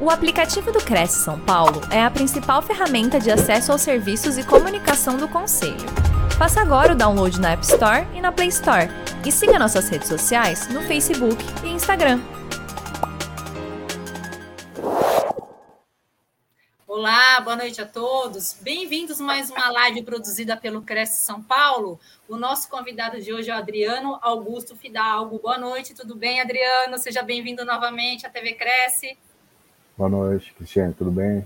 O aplicativo do Cresce São Paulo é a principal ferramenta de acesso aos serviços e comunicação do Conselho. Faça agora o download na App Store e na Play Store. E siga nossas redes sociais no Facebook e Instagram. Olá, boa noite a todos. Bem-vindos a mais uma live produzida pelo Cresce São Paulo. O nosso convidado de hoje é o Adriano Augusto Fidalgo. Boa noite, tudo bem, Adriano? Seja bem-vindo novamente à TV Cresce. Boa noite, Cristiane, tudo bem?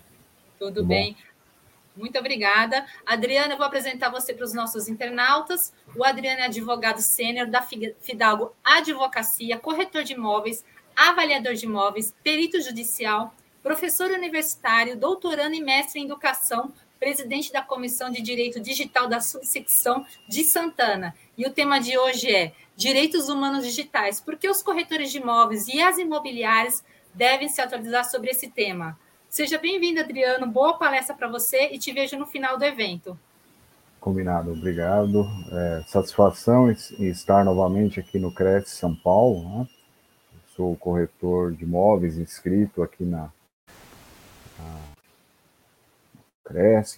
Tudo, tudo bem. Bom? Muito obrigada. Adriana, eu vou apresentar você para os nossos internautas. O Adriano é advogado sênior da Fidalgo Advocacia, corretor de imóveis, avaliador de imóveis, perito judicial, professor universitário, doutorando e mestre em educação, presidente da Comissão de Direito Digital da subsecção de Santana. E o tema de hoje é Direitos Humanos Digitais. Por que os corretores de imóveis e as imobiliárias devem se atualizar sobre esse tema. Seja bem-vindo, Adriano. Boa palestra para você e te vejo no final do evento. Combinado, obrigado. É, satisfação em estar novamente aqui no Cresce São Paulo. Né? Sou corretor de imóveis inscrito aqui na, na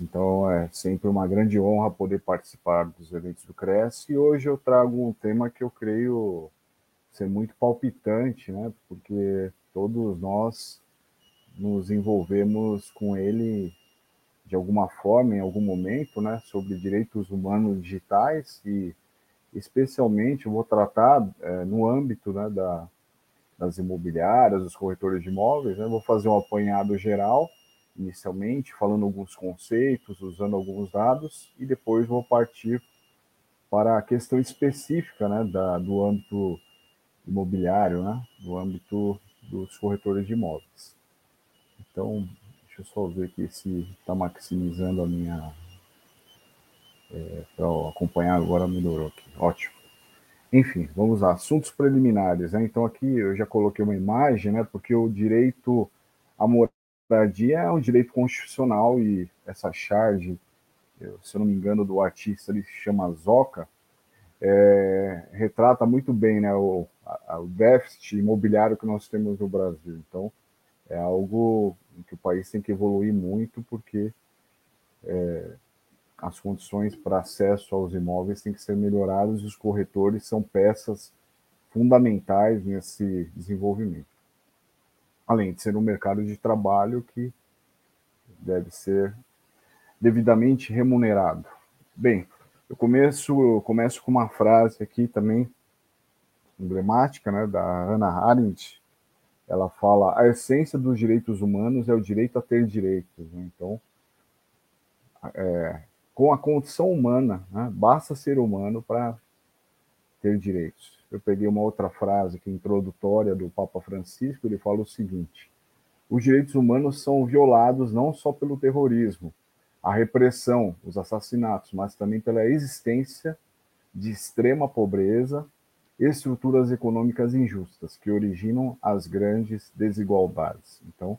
então é sempre uma grande honra poder participar dos eventos do Cresce. E hoje eu trago um tema que eu creio ser muito palpitante, né? Porque todos nós nos envolvemos com ele de alguma forma, em algum momento, né, sobre direitos humanos digitais e especialmente vou tratar é, no âmbito né, da, das imobiliárias, dos corretores de imóveis, né, vou fazer um apanhado geral, inicialmente, falando alguns conceitos, usando alguns dados, e depois vou partir para a questão específica né, da, do âmbito imobiliário, né, do âmbito dos corretores de imóveis. Então, deixa eu só ver aqui se está maximizando a minha. É, Para acompanhar agora melhorou aqui. Ótimo. Enfim, vamos lá. Assuntos preliminares. Né? Então, aqui eu já coloquei uma imagem, né? porque o direito à moradia é um direito constitucional e essa charge, se eu não me engano, do artista, ele se chama Zoca, é, retrata muito bem né, o, a, o déficit imobiliário que nós temos no Brasil. Então, é algo que o país tem que evoluir muito, porque é, as condições para acesso aos imóveis têm que ser melhoradas e os corretores são peças fundamentais nesse desenvolvimento. Além de ser um mercado de trabalho que deve ser devidamente remunerado. Bem, eu começo, eu começo com uma frase aqui também emblemática, né, da Hannah Arendt. Ela fala: a essência dos direitos humanos é o direito a ter direitos. Né? Então, é, com a condição humana, né, basta ser humano para ter direitos. Eu peguei uma outra frase que introdutória do Papa Francisco. Ele fala o seguinte: os direitos humanos são violados não só pelo terrorismo, a repressão, os assassinatos, mas também pela existência de extrema pobreza, estruturas econômicas injustas que originam as grandes desigualdades. Então,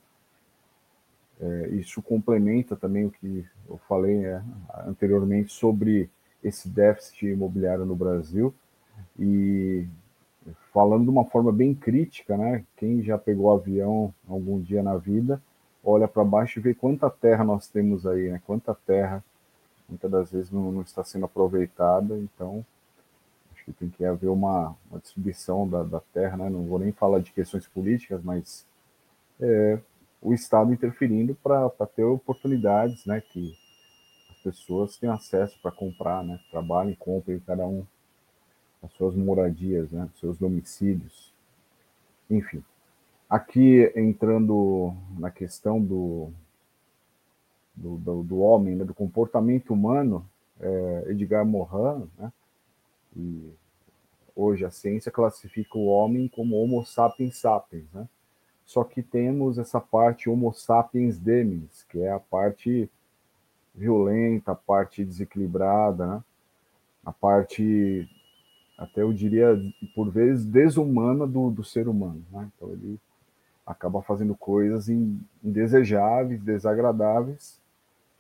é, isso complementa também o que eu falei é, anteriormente sobre esse déficit imobiliário no Brasil e falando de uma forma bem crítica, né? Quem já pegou avião algum dia na vida olha para baixo e vê quanta terra nós temos aí, né? Quanta terra muitas das vezes não, não está sendo aproveitada, então acho que tem que haver uma, uma distribuição da, da, terra, né? Não vou nem falar de questões políticas, mas é, o Estado interferindo para ter oportunidades, né? Que as pessoas tenham acesso para comprar, né? Trabalhem, comprem cada um as suas moradias, né? Seus domicílios, enfim. Aqui, entrando na questão do, do, do, do homem, né, do comportamento humano, é, Edgar Morin, né, hoje a ciência classifica o homem como Homo sapiens sapiens, né? Só que temos essa parte Homo sapiens deminis, que é a parte violenta, a parte desequilibrada, né? a parte, até eu diria, por vezes, desumana do, do ser humano. Né? Então, ele acaba fazendo coisas indesejáveis, desagradáveis,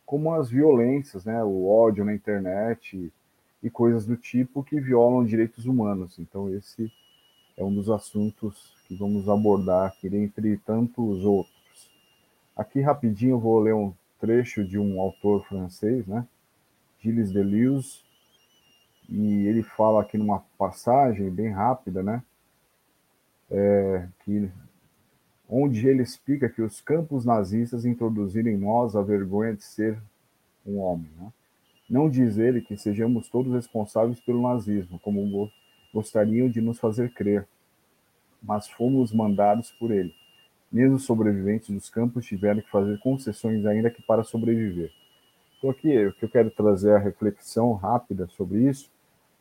como as violências, né, o ódio na internet e coisas do tipo que violam direitos humanos. Então esse é um dos assuntos que vamos abordar aqui, entre tantos outros. Aqui rapidinho vou ler um trecho de um autor francês, né? Gilles Deleuze, e ele fala aqui numa passagem bem rápida, né? É, que onde ele explica que os campos nazistas introduziram em nós a vergonha de ser um homem. Né? Não diz ele que sejamos todos responsáveis pelo nazismo, como gostariam de nos fazer crer, mas fomos mandados por ele. Mesmo os sobreviventes dos campos tiveram que fazer concessões ainda que para sobreviver. Então aqui o que eu quero trazer a reflexão rápida sobre isso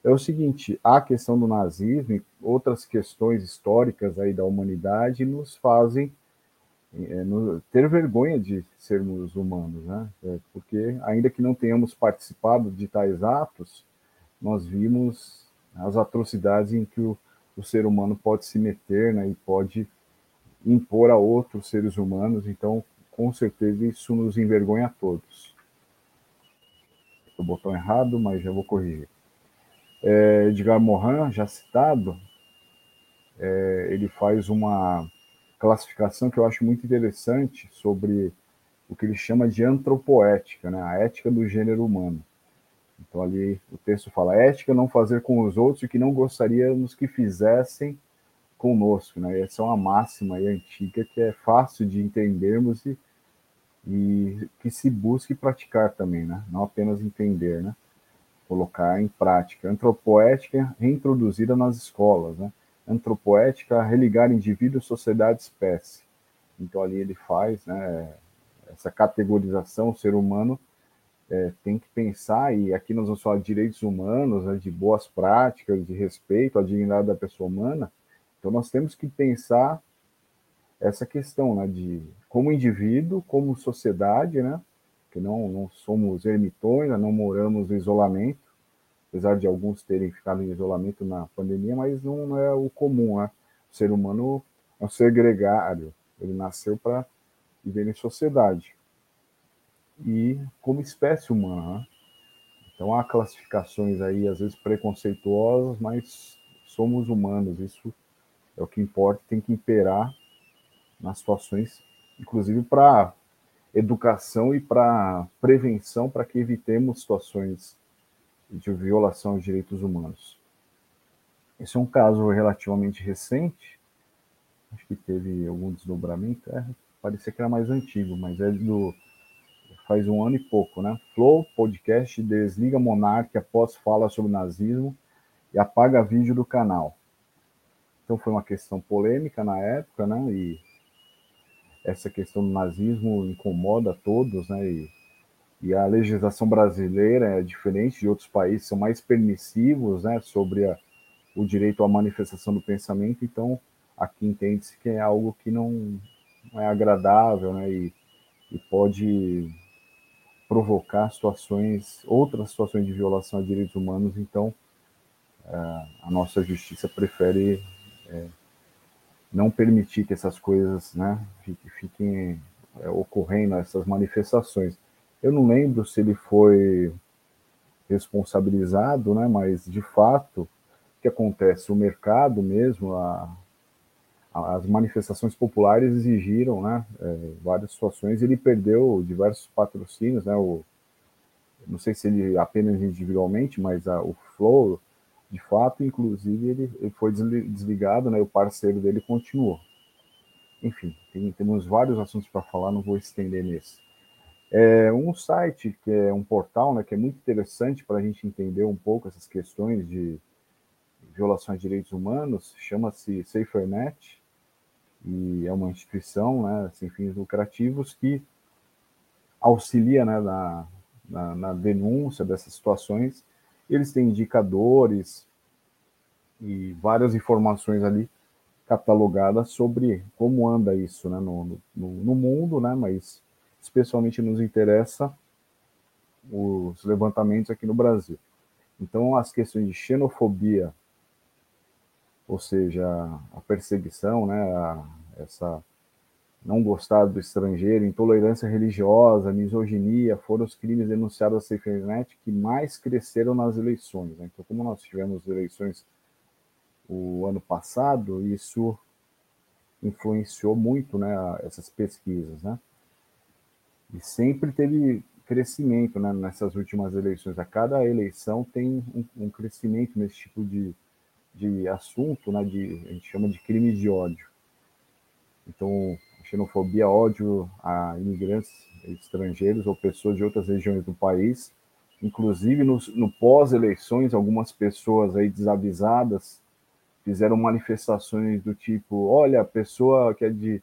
é o seguinte: a questão do nazismo e outras questões históricas aí da humanidade nos fazem no, ter vergonha de sermos humanos, né? É, porque ainda que não tenhamos participado de tais atos, nós vimos as atrocidades em que o, o ser humano pode se meter, né? E pode impor a outros seres humanos. Então, com certeza isso nos envergonha a todos. O botão errado, mas já vou corrigir é, Edgar Morin, já citado, é, ele faz uma classificação que eu acho muito interessante sobre o que ele chama de antropoética, né? a ética do gênero humano. Então ali o texto fala, ética não fazer com os outros o que não gostaríamos que fizessem conosco. Né? Essa é uma máxima aí antiga que é fácil de entendermos e, e que se busque praticar também, né? não apenas entender. Né? colocar em prática. Antropoética reintroduzida nas escolas, né? Antropoética religar indivíduo, sociedade, espécie. Então ali ele faz, né? Essa categorização, o ser humano é, tem que pensar, e aqui nós vamos falar de direitos humanos, né, de boas práticas, de respeito à dignidade da pessoa humana. Então nós temos que pensar essa questão, né, de como indivíduo, como sociedade, né, que não, não somos ermitões, não moramos no isolamento, apesar de alguns terem ficado em isolamento na pandemia, mas não é o comum, né? O ser humano é um ser gregário, ele nasceu para viver em sociedade. E como espécie humana, né? Então há classificações aí, às vezes preconceituosas, mas somos humanos, isso é o que importa, tem que imperar nas situações, inclusive para educação e para prevenção, para que evitemos situações de violação de direitos humanos. Esse é um caso relativamente recente, acho que teve algum desdobramento, é, parecia que era mais antigo, mas é do faz um ano e pouco, né? Flow Podcast desliga Monarque após fala sobre nazismo e apaga vídeo do canal. Então foi uma questão polêmica na época, né? E essa questão do nazismo incomoda todos, né? E, e a legislação brasileira é diferente de outros países, são mais permissivos, né? Sobre a, o direito à manifestação do pensamento. Então, aqui entende-se que é algo que não, não é agradável, né? E, e pode provocar situações, outras situações de violação a direitos humanos. Então, é, a nossa justiça prefere é, não permitir que essas coisas né, fiquem é, ocorrendo, essas manifestações. Eu não lembro se ele foi responsabilizado, né, mas de fato, o que acontece? O mercado mesmo, a, as manifestações populares exigiram né, é, várias situações, ele perdeu diversos patrocínios, né, o, não sei se ele apenas individualmente, mas a, o Flow de fato, inclusive, ele, ele foi desligado, né, o parceiro dele continuou. Enfim, tem, temos vários assuntos para falar, não vou estender nesse. É, um site que é um portal, né, que é muito interessante para a gente entender um pouco essas questões de violações de direitos humanos, chama-se SaferNet, e é uma instituição né, sem fins lucrativos que auxilia né, na, na, na denúncia dessas situações. Eles têm indicadores e várias informações ali catalogadas sobre como anda isso né, no, no, no mundo, né, mas especialmente nos interessa os levantamentos aqui no Brasil. Então, as questões de xenofobia, ou seja, a perseguição, né, a, essa não gostar do estrangeiro, intolerância religiosa, misoginia, foram os crimes denunciados à SafeNet que mais cresceram nas eleições. Né? Então, como nós tivemos eleições o ano passado, isso influenciou muito né, essas pesquisas. Né? E sempre teve crescimento né, nessas últimas eleições. A cada eleição tem um, um crescimento nesse tipo de, de assunto, né, de, a gente chama de crime de ódio. Então, xenofobia, ódio a imigrantes estrangeiros ou pessoas de outras regiões do país. Inclusive, no, no pós-eleições, algumas pessoas aí desavisadas fizeram manifestações do tipo: olha, a pessoa que é de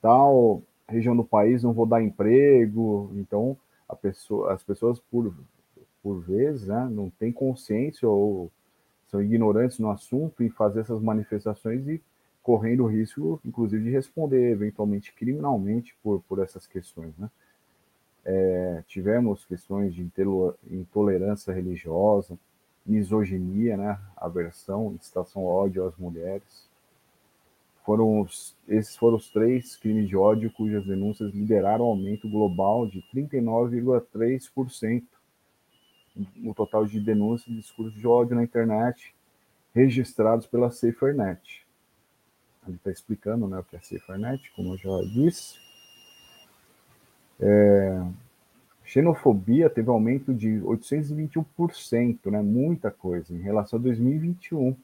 tal região do país não vou dar emprego. Então, pessoa, as pessoas, por, por vezes, né, não têm consciência ou são ignorantes no assunto e fazer essas manifestações e correndo o risco, inclusive, de responder eventualmente criminalmente por, por essas questões. Né? É, tivemos questões de intolerância religiosa, misoginia, né? aversão, incitação ao ódio às mulheres. Foram os, esses foram os três crimes de ódio cujas denúncias lideraram aumento global de 39,3% no total de denúncias de discursos de ódio na internet registrados pela SaferNet. Ele está explicando né, o que é SaferNet, como eu já disse. É, xenofobia teve aumento de 821%, né, muita coisa, em relação a 2021.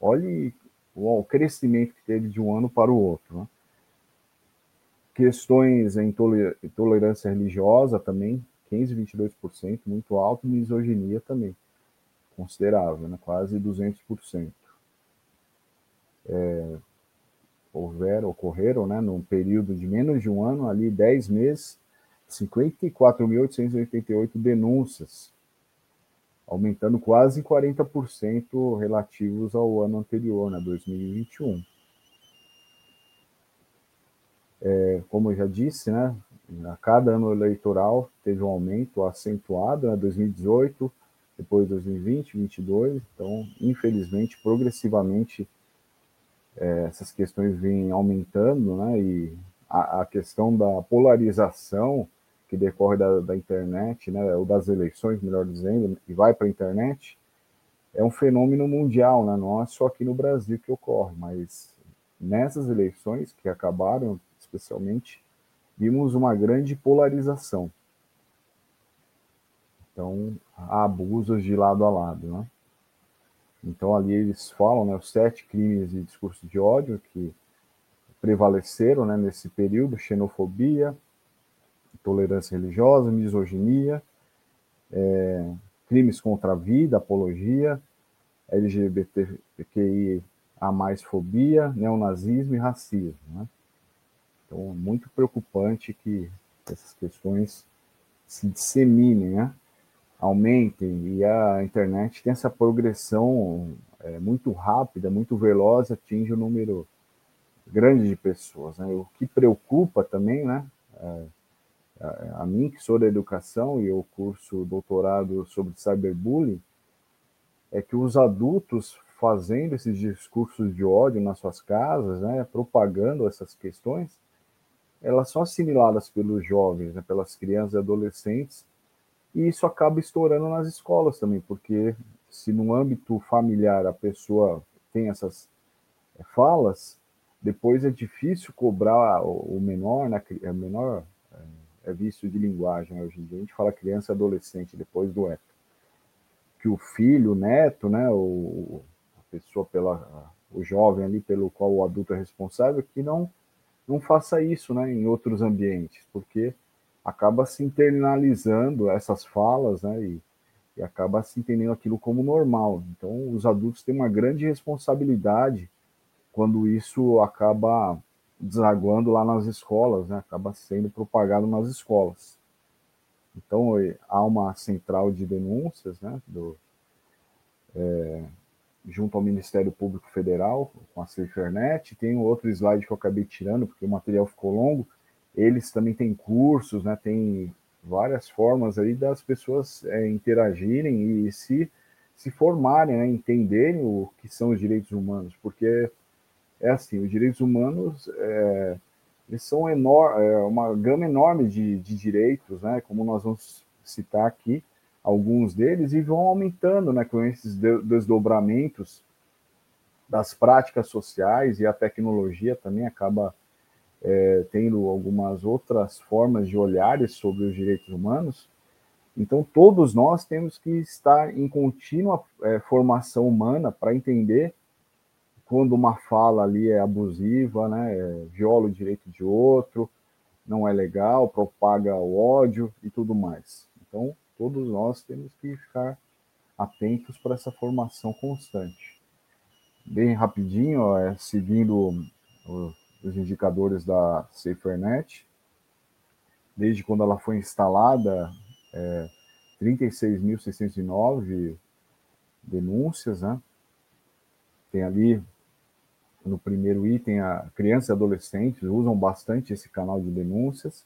Olhe o crescimento que teve de um ano para o outro. Né? Questões em intolerância religiosa também, 15, 22%, muito alto, misoginia também, considerável, né? quase 200%. É, houveram, ocorreram, né, num período de menos de um ano, ali 10 meses, 54.888 denúncias, aumentando quase 40% relativos ao ano anterior, né, 2021. É, como eu já disse, né, a cada ano eleitoral teve um aumento acentuado, né, 2018, depois 2020, 2022, então, infelizmente, progressivamente, é, essas questões vêm aumentando, né, e a, a questão da polarização que decorre da, da internet, né, ou das eleições, melhor dizendo, e vai para a internet, é um fenômeno mundial, né, não é só aqui no Brasil que ocorre, mas nessas eleições que acabaram, especialmente, vimos uma grande polarização. Então, há abusos de lado a lado, né? Então, ali eles falam, né, os sete crimes de discurso de ódio que prevaleceram, né, nesse período, xenofobia, intolerância religiosa, misoginia, é, crimes contra a vida, apologia, LGBTQI a mais fobia, neonazismo e racismo. Né? Então, muito preocupante que essas questões se disseminem, né? aumentem, e a internet tem essa progressão é, muito rápida, muito veloz, atinge um número grande de pessoas. Né? O que preocupa também, né? É, a, mim, que sou da educação e eu curso doutorado sobre cyberbullying, é que os adultos fazendo esses discursos de ódio nas suas casas, né, propagando essas questões, elas são assimiladas pelos jovens, né, pelas crianças e adolescentes, e isso acaba estourando nas escolas também, porque se no âmbito familiar a pessoa tem essas eh, falas, depois é difícil cobrar o menor, né, a menor é vício de linguagem hoje em dia. A gente fala criança e adolescente depois do eto. Que o filho, o neto, né, o, a pessoa pela o jovem ali pelo qual o adulto é responsável, que não não faça isso, né, em outros ambientes, porque acaba se internalizando essas falas, né, e, e acaba se entendendo aquilo como normal. Então, os adultos têm uma grande responsabilidade quando isso acaba desaguando lá nas escolas, né? acaba sendo propagado nas escolas. Então, há uma central de denúncias né? Do, é, junto ao Ministério Público Federal, com a SaferNet. Tem outro slide que eu acabei tirando, porque o material ficou longo. Eles também têm cursos, né? tem várias formas aí das pessoas é, interagirem e se, se formarem, né? entenderem o que são os direitos humanos, porque é assim, os direitos humanos é, eles são é, uma gama enorme de, de direitos, né? Como nós vamos citar aqui alguns deles e vão aumentando, né? Com esses desdobramentos das práticas sociais e a tecnologia também acaba é, tendo algumas outras formas de olhares sobre os direitos humanos. Então, todos nós temos que estar em contínua é, formação humana para entender quando uma fala ali é abusiva, né, é, viola o direito de outro, não é legal, propaga o ódio e tudo mais. Então, todos nós temos que ficar atentos para essa formação constante. Bem rapidinho, ó, é, seguindo os indicadores da SaferNet, desde quando ela foi instalada, é, 36.609 denúncias, né? Tem ali no primeiro item, a crianças e adolescentes usam bastante esse canal de denúncias,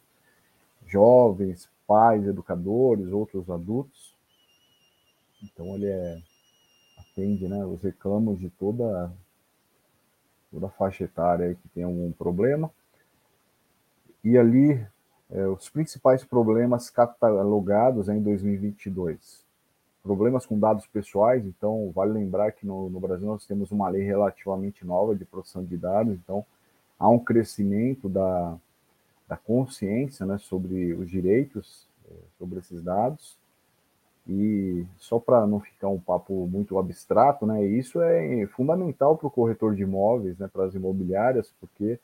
jovens, pais, educadores, outros adultos. Então ele é, atende né, os reclamos de toda, toda a faixa etária que tem algum problema. E ali, é, os principais problemas catalogados em 2022 problemas com dados pessoais, então vale lembrar que no, no, Brasil nós temos uma lei relativamente nova de proteção de dados, então há um crescimento da, da consciência né, sobre os direitos eh, sobre esses dados. E só para não ficar um papo muito abstrato, né, isso é fundamental para o corretor de imóveis, né, para as imobiliárias, porque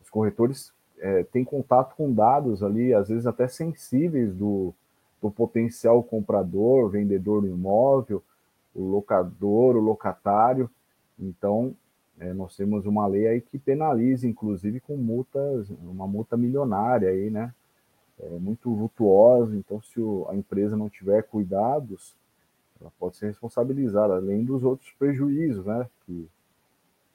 os corretores é, têm contato com dados ali, às vezes até sensíveis do, do potencial comprador, vendedor do imóvel, o locador, o locatário. Então, é, nós temos uma lei aí que penaliza, inclusive, com multas, uma multa milionária aí, né? É muito lutuosa. Então, se o, a empresa não tiver cuidados, ela pode ser responsabilizada, além dos outros prejuízos, né? Que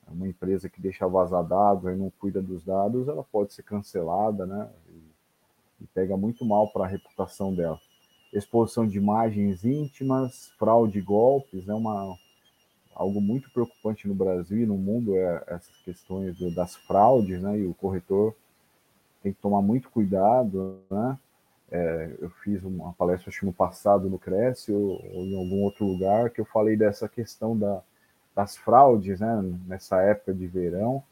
uma empresa que deixa vazar dados e não cuida dos dados, ela pode ser cancelada, né? E, e pega muito mal para a reputação dela exposição de imagens íntimas, fraude e golpes, é uma, algo muito preocupante no Brasil e no mundo, é essas questões das fraudes, né, e o corretor tem que tomar muito cuidado, né, é, eu fiz uma palestra acho, no passado no Cresce ou, ou, em algum outro lugar que eu falei dessa questão da, das fraudes, né, nessa época de verão,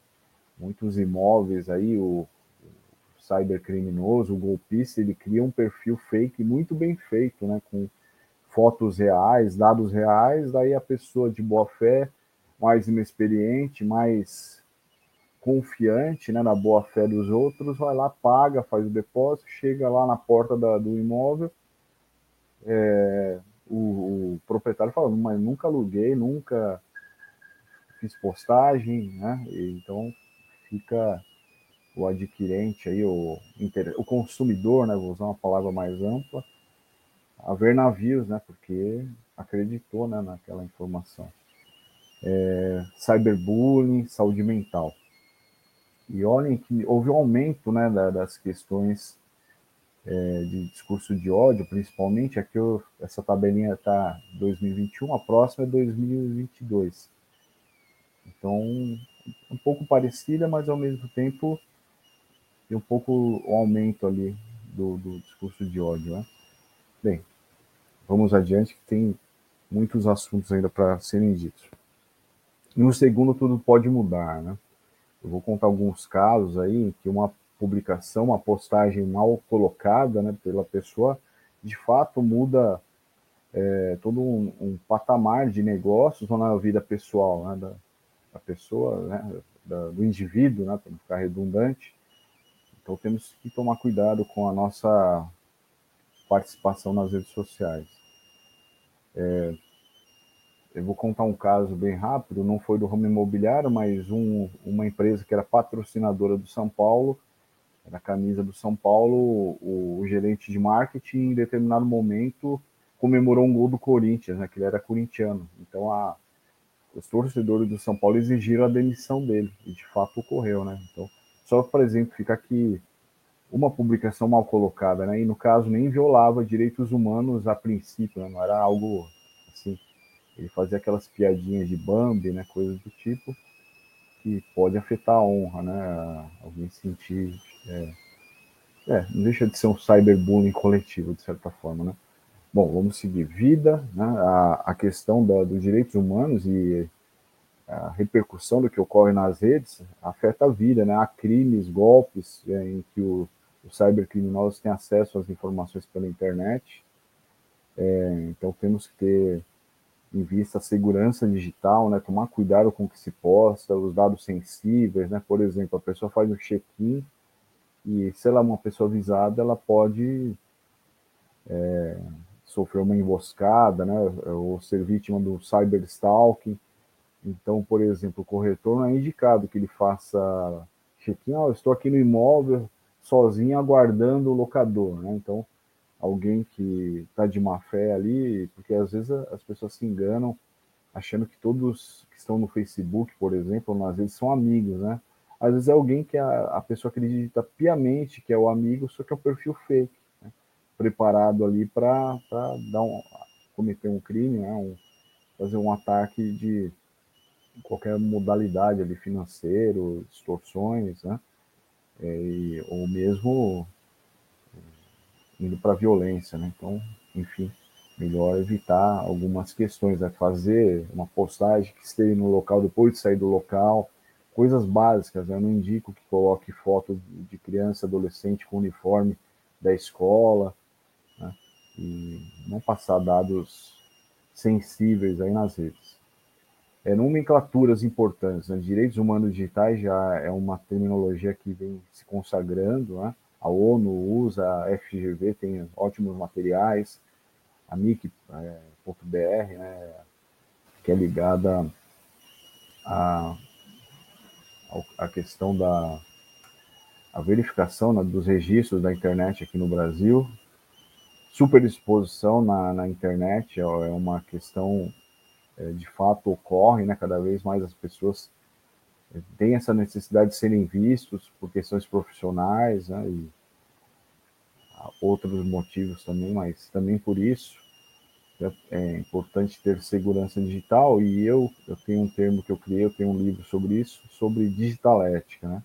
muitos imóveis aí, o, cybercriminoso, o golpista, ele cria um perfil fake muito bem feito, né, com fotos reais, dados reais, daí a pessoa de boa fé, mais inexperiente, mais confiante né, na boa fé dos outros, vai lá, paga, faz o depósito, chega lá na porta da, do imóvel, é, o, o, proprietário fala, mas nunca aluguei, nunca fiz postagem, né? então fica o adquirente, aí, o, o consumidor, né, vou usar uma palavra mais ampla, a ver navios, né, porque acreditou né, naquela informação. É, cyberbullying, saúde mental. E olhem que houve um aumento né, das questões é, de discurso de ódio, principalmente. Aqui eu, essa tabelinha está 2021, a próxima é 2022. Então, um pouco parecida, mas ao mesmo tempo e um pouco o aumento ali do, do discurso de ódio. Né? Bem, vamos adiante, que tem muitos assuntos ainda para serem ditos. No segundo, tudo pode mudar. Né? Eu vou contar alguns casos aí que uma publicação, uma postagem mal colocada né, pela pessoa, de fato muda é, todo um, um, patamar de negócios ou na vida pessoal né, da, da pessoa, né, da, do indivíduo, né, para não ficar redundante, então temos que tomar cuidado com a nossa participação nas redes sociais. É, eu vou contar um caso bem rápido, não foi do ramo imobiliário, mas um, uma empresa que era patrocinadora do São Paulo, da camisa do São Paulo, o, o, gerente de marketing, em determinado momento, comemorou um gol do Corinthians, né, que ele era corintiano. Então, a, os torcedores do São Paulo exigiram a demissão dele, e de fato ocorreu, né? Então, só para exemplificar que uma publicação mal colocada, né, e no caso nem violava direitos humanos a princípio, né, não era algo assim, ele fazia aquelas piadinhas de Bambi, né, coisas do tipo, que pode afetar a honra, né, alguém sentir, é, é, não deixa de ser um cyberbullying coletivo, de certa forma, né. Bom, vamos seguir. Vida, né, a, a questão dos direitos humanos e a repercussão do que ocorre nas redes afeta a vida, né? Há crimes, golpes é, em que o, os cybercriminosos têm acesso às informações pela internet. É, então temos que ter em vista a segurança digital, né? Tomar cuidado com o que se posta, os dados sensíveis, né? Por exemplo, a pessoa faz um check-in e se ela é uma pessoa avisada, ela pode é, sofrer uma emboscada, né? Ou ser vítima do cyberstalking então, por exemplo, o corretor não é indicado que ele faça check-in, oh, estou aqui no imóvel sozinho aguardando o locador, né? Então, alguém que está de má fé ali, porque às vezes as pessoas se enganam achando que todos que estão no Facebook, por exemplo, às vezes são amigos, né? Às vezes é alguém que a, a pessoa acredita piamente que é o amigo, só que é um perfil fake, né? preparado ali para um, cometer um crime, né? Um, fazer um ataque de qualquer modalidade ali, financeiro, extorsões, né? É, e, ou mesmo é, indo para violência, né? Então, enfim, melhor evitar algumas questões, né? fazer uma postagem que esteja no local depois de sair do local, coisas básicas, né? eu não indico que coloque foto de criança, adolescente com uniforme da escola, né? e não passar dados sensíveis aí nas redes é, nomenclaturas importantes. Né? Direitos humanos digitais já é uma terminologia que vem se consagrando. Né? A ONU usa, a FGV tem ótimos materiais, a MIC.br, é, né? que é ligada a questão da a verificação né, dos registros da internet aqui no Brasil. Superexposição na, na internet é uma questão é, de fato ocorre, né? Cada vez mais as pessoas é, têm essa necessidade de serem vistos por questões profissionais, né? E outros motivos também, mas também por isso é, é importante ter segurança digital e eu, eu tenho um termo que eu criei, eu tenho um livro sobre isso, sobre digital ética, né?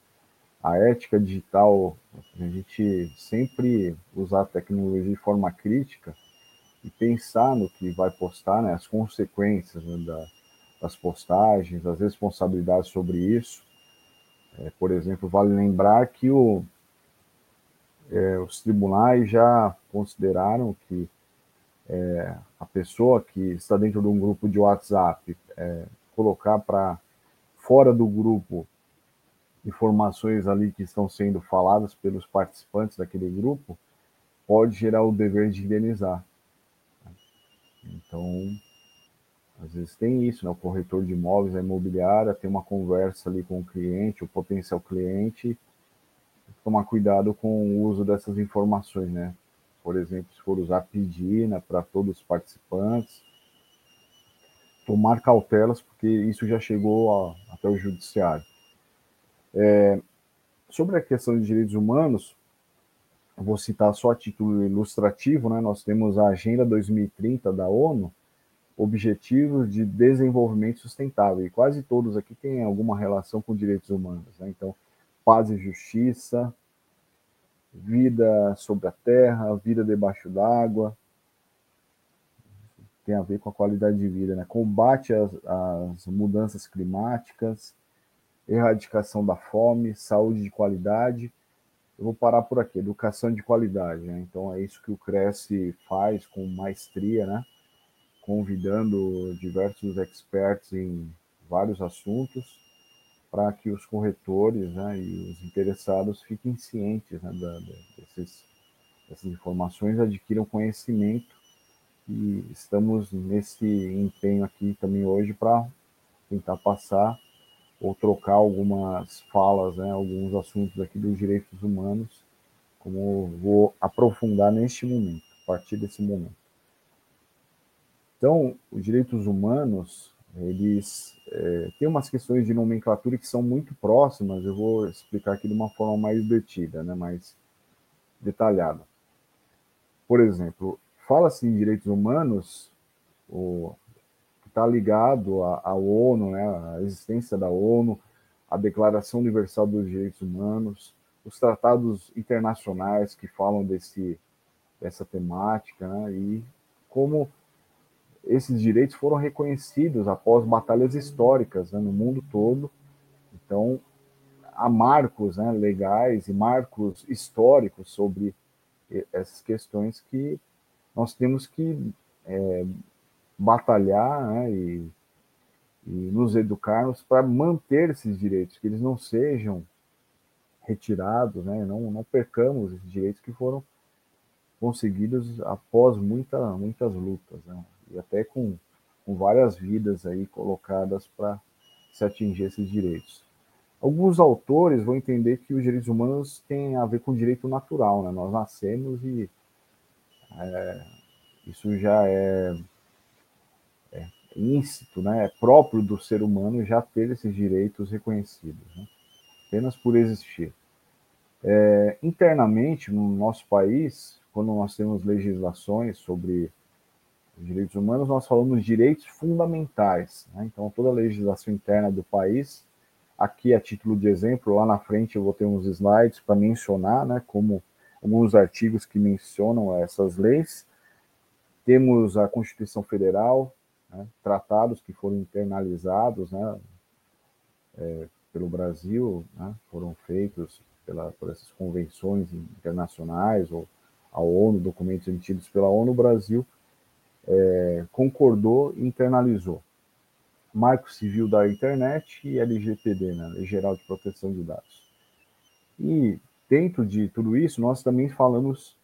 A ética digital, a gente sempre usar a tecnologia de forma crítica, e pensar no que vai postar, né, as consequências né, da, das postagens, as responsabilidades sobre isso. É, por exemplo, vale lembrar que o, é, os tribunais já consideraram que é, a pessoa que está dentro de um grupo de WhatsApp é, colocar para fora do grupo informações ali que estão sendo faladas pelos participantes daquele grupo pode gerar o dever de indenizar. Então, às vezes tem isso, né? O corretor de imóveis, a imobiliária, tem uma conversa ali com o cliente, o potencial cliente, tomar cuidado com o uso dessas informações, né? Por exemplo, se for usar pedina né, para todos os participantes, tomar cautelas, porque isso já chegou a, até o judiciário. É, sobre a questão de direitos humanos, vou citar só a título ilustrativo, né? nós temos a Agenda 2030 da ONU, Objetivos de Desenvolvimento Sustentável, e quase todos aqui têm alguma relação com direitos humanos. Né? Então, paz e justiça, vida sobre a terra, vida debaixo d'água, tem a ver com a qualidade de vida, né? combate às, às mudanças climáticas, erradicação da fome, saúde de qualidade, eu vou parar por aqui, educação de qualidade. Né? Então é isso que o Cresce faz com maestria, né? convidando diversos experts em vários assuntos para que os corretores né, e os interessados fiquem cientes né, da, desses, dessas informações, adquiram conhecimento e estamos nesse empenho aqui também hoje para tentar passar ou trocar algumas falas, né, alguns assuntos aqui dos direitos humanos, como vou aprofundar neste momento, a partir desse momento. Então, os direitos humanos, eles é, têm umas questões de nomenclatura que são muito próximas, eu vou explicar aqui de uma forma mais detida, né, mais detalhada. Por exemplo, fala-se em direitos humanos, o, está ligado à, ONU, né, à existência da ONU, à Declaração Universal dos Direitos Humanos, os tratados internacionais que falam desse, dessa temática, né, e como esses direitos foram reconhecidos após batalhas históricas né, no mundo todo. Então, há marcos né, legais e marcos históricos sobre essas questões que nós temos que é, batalhar né, e, e nos educarmos para manter esses direitos, que eles não sejam retirados, né, não, não percamos esses direitos que foram conseguidos após muita, muitas lutas, né, e até com, com várias vidas aí colocadas para se atingir esses direitos. Alguns autores vão entender que os direitos humanos têm a ver com o direito natural, né? Nós nascemos e é, isso já é, é íncito, né? É próprio do ser humano já ter esses direitos reconhecidos, né? apenas por existir. É, internamente, no nosso país, quando nós temos legislações sobre direitos humanos, nós falamos direitos fundamentais. Né? Então, toda a legislação interna do país Aqui, a título de exemplo, lá na frente eu vou ter uns slides para mencionar, né, como alguns artigos que mencionam essas leis. Temos a Constituição Federal, né, tratados que foram internalizados né, é, pelo Brasil, né, foram feitos pela, por essas convenções internacionais ou a ONU, documentos emitidos pela ONU, o Brasil é, concordou e internalizou. Marco Civil da Internet e LGPD, né, Lei Geral de Proteção de Dados. E dentro de tudo isso, nós também falamos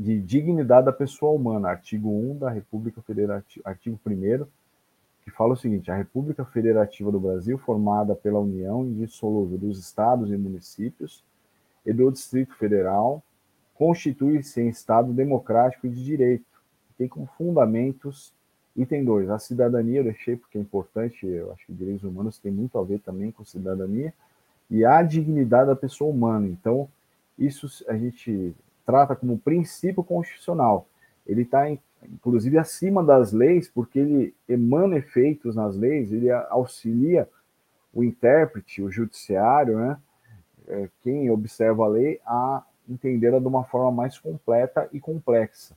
de dignidade da pessoa humana, artigo 1 da República Federativa, artigo 1 que fala o seguinte: a República Federativa do Brasil, formada pela União indissolúvel dos estados e municípios e do Distrito Federal, constitui-se em Estado democrático e de direito, tem como fundamentos Item 2, a cidadania, eu deixei porque é importante, eu acho que direitos humanos tem muito a ver também com cidadania, e a dignidade da pessoa humana. Então, isso a gente trata como princípio constitucional. Ele está, inclusive, acima das leis, porque ele emana efeitos nas leis, ele auxilia o intérprete, o judiciário, né? É, quem observa a lei, a entendê-la de uma forma mais completa e complexa.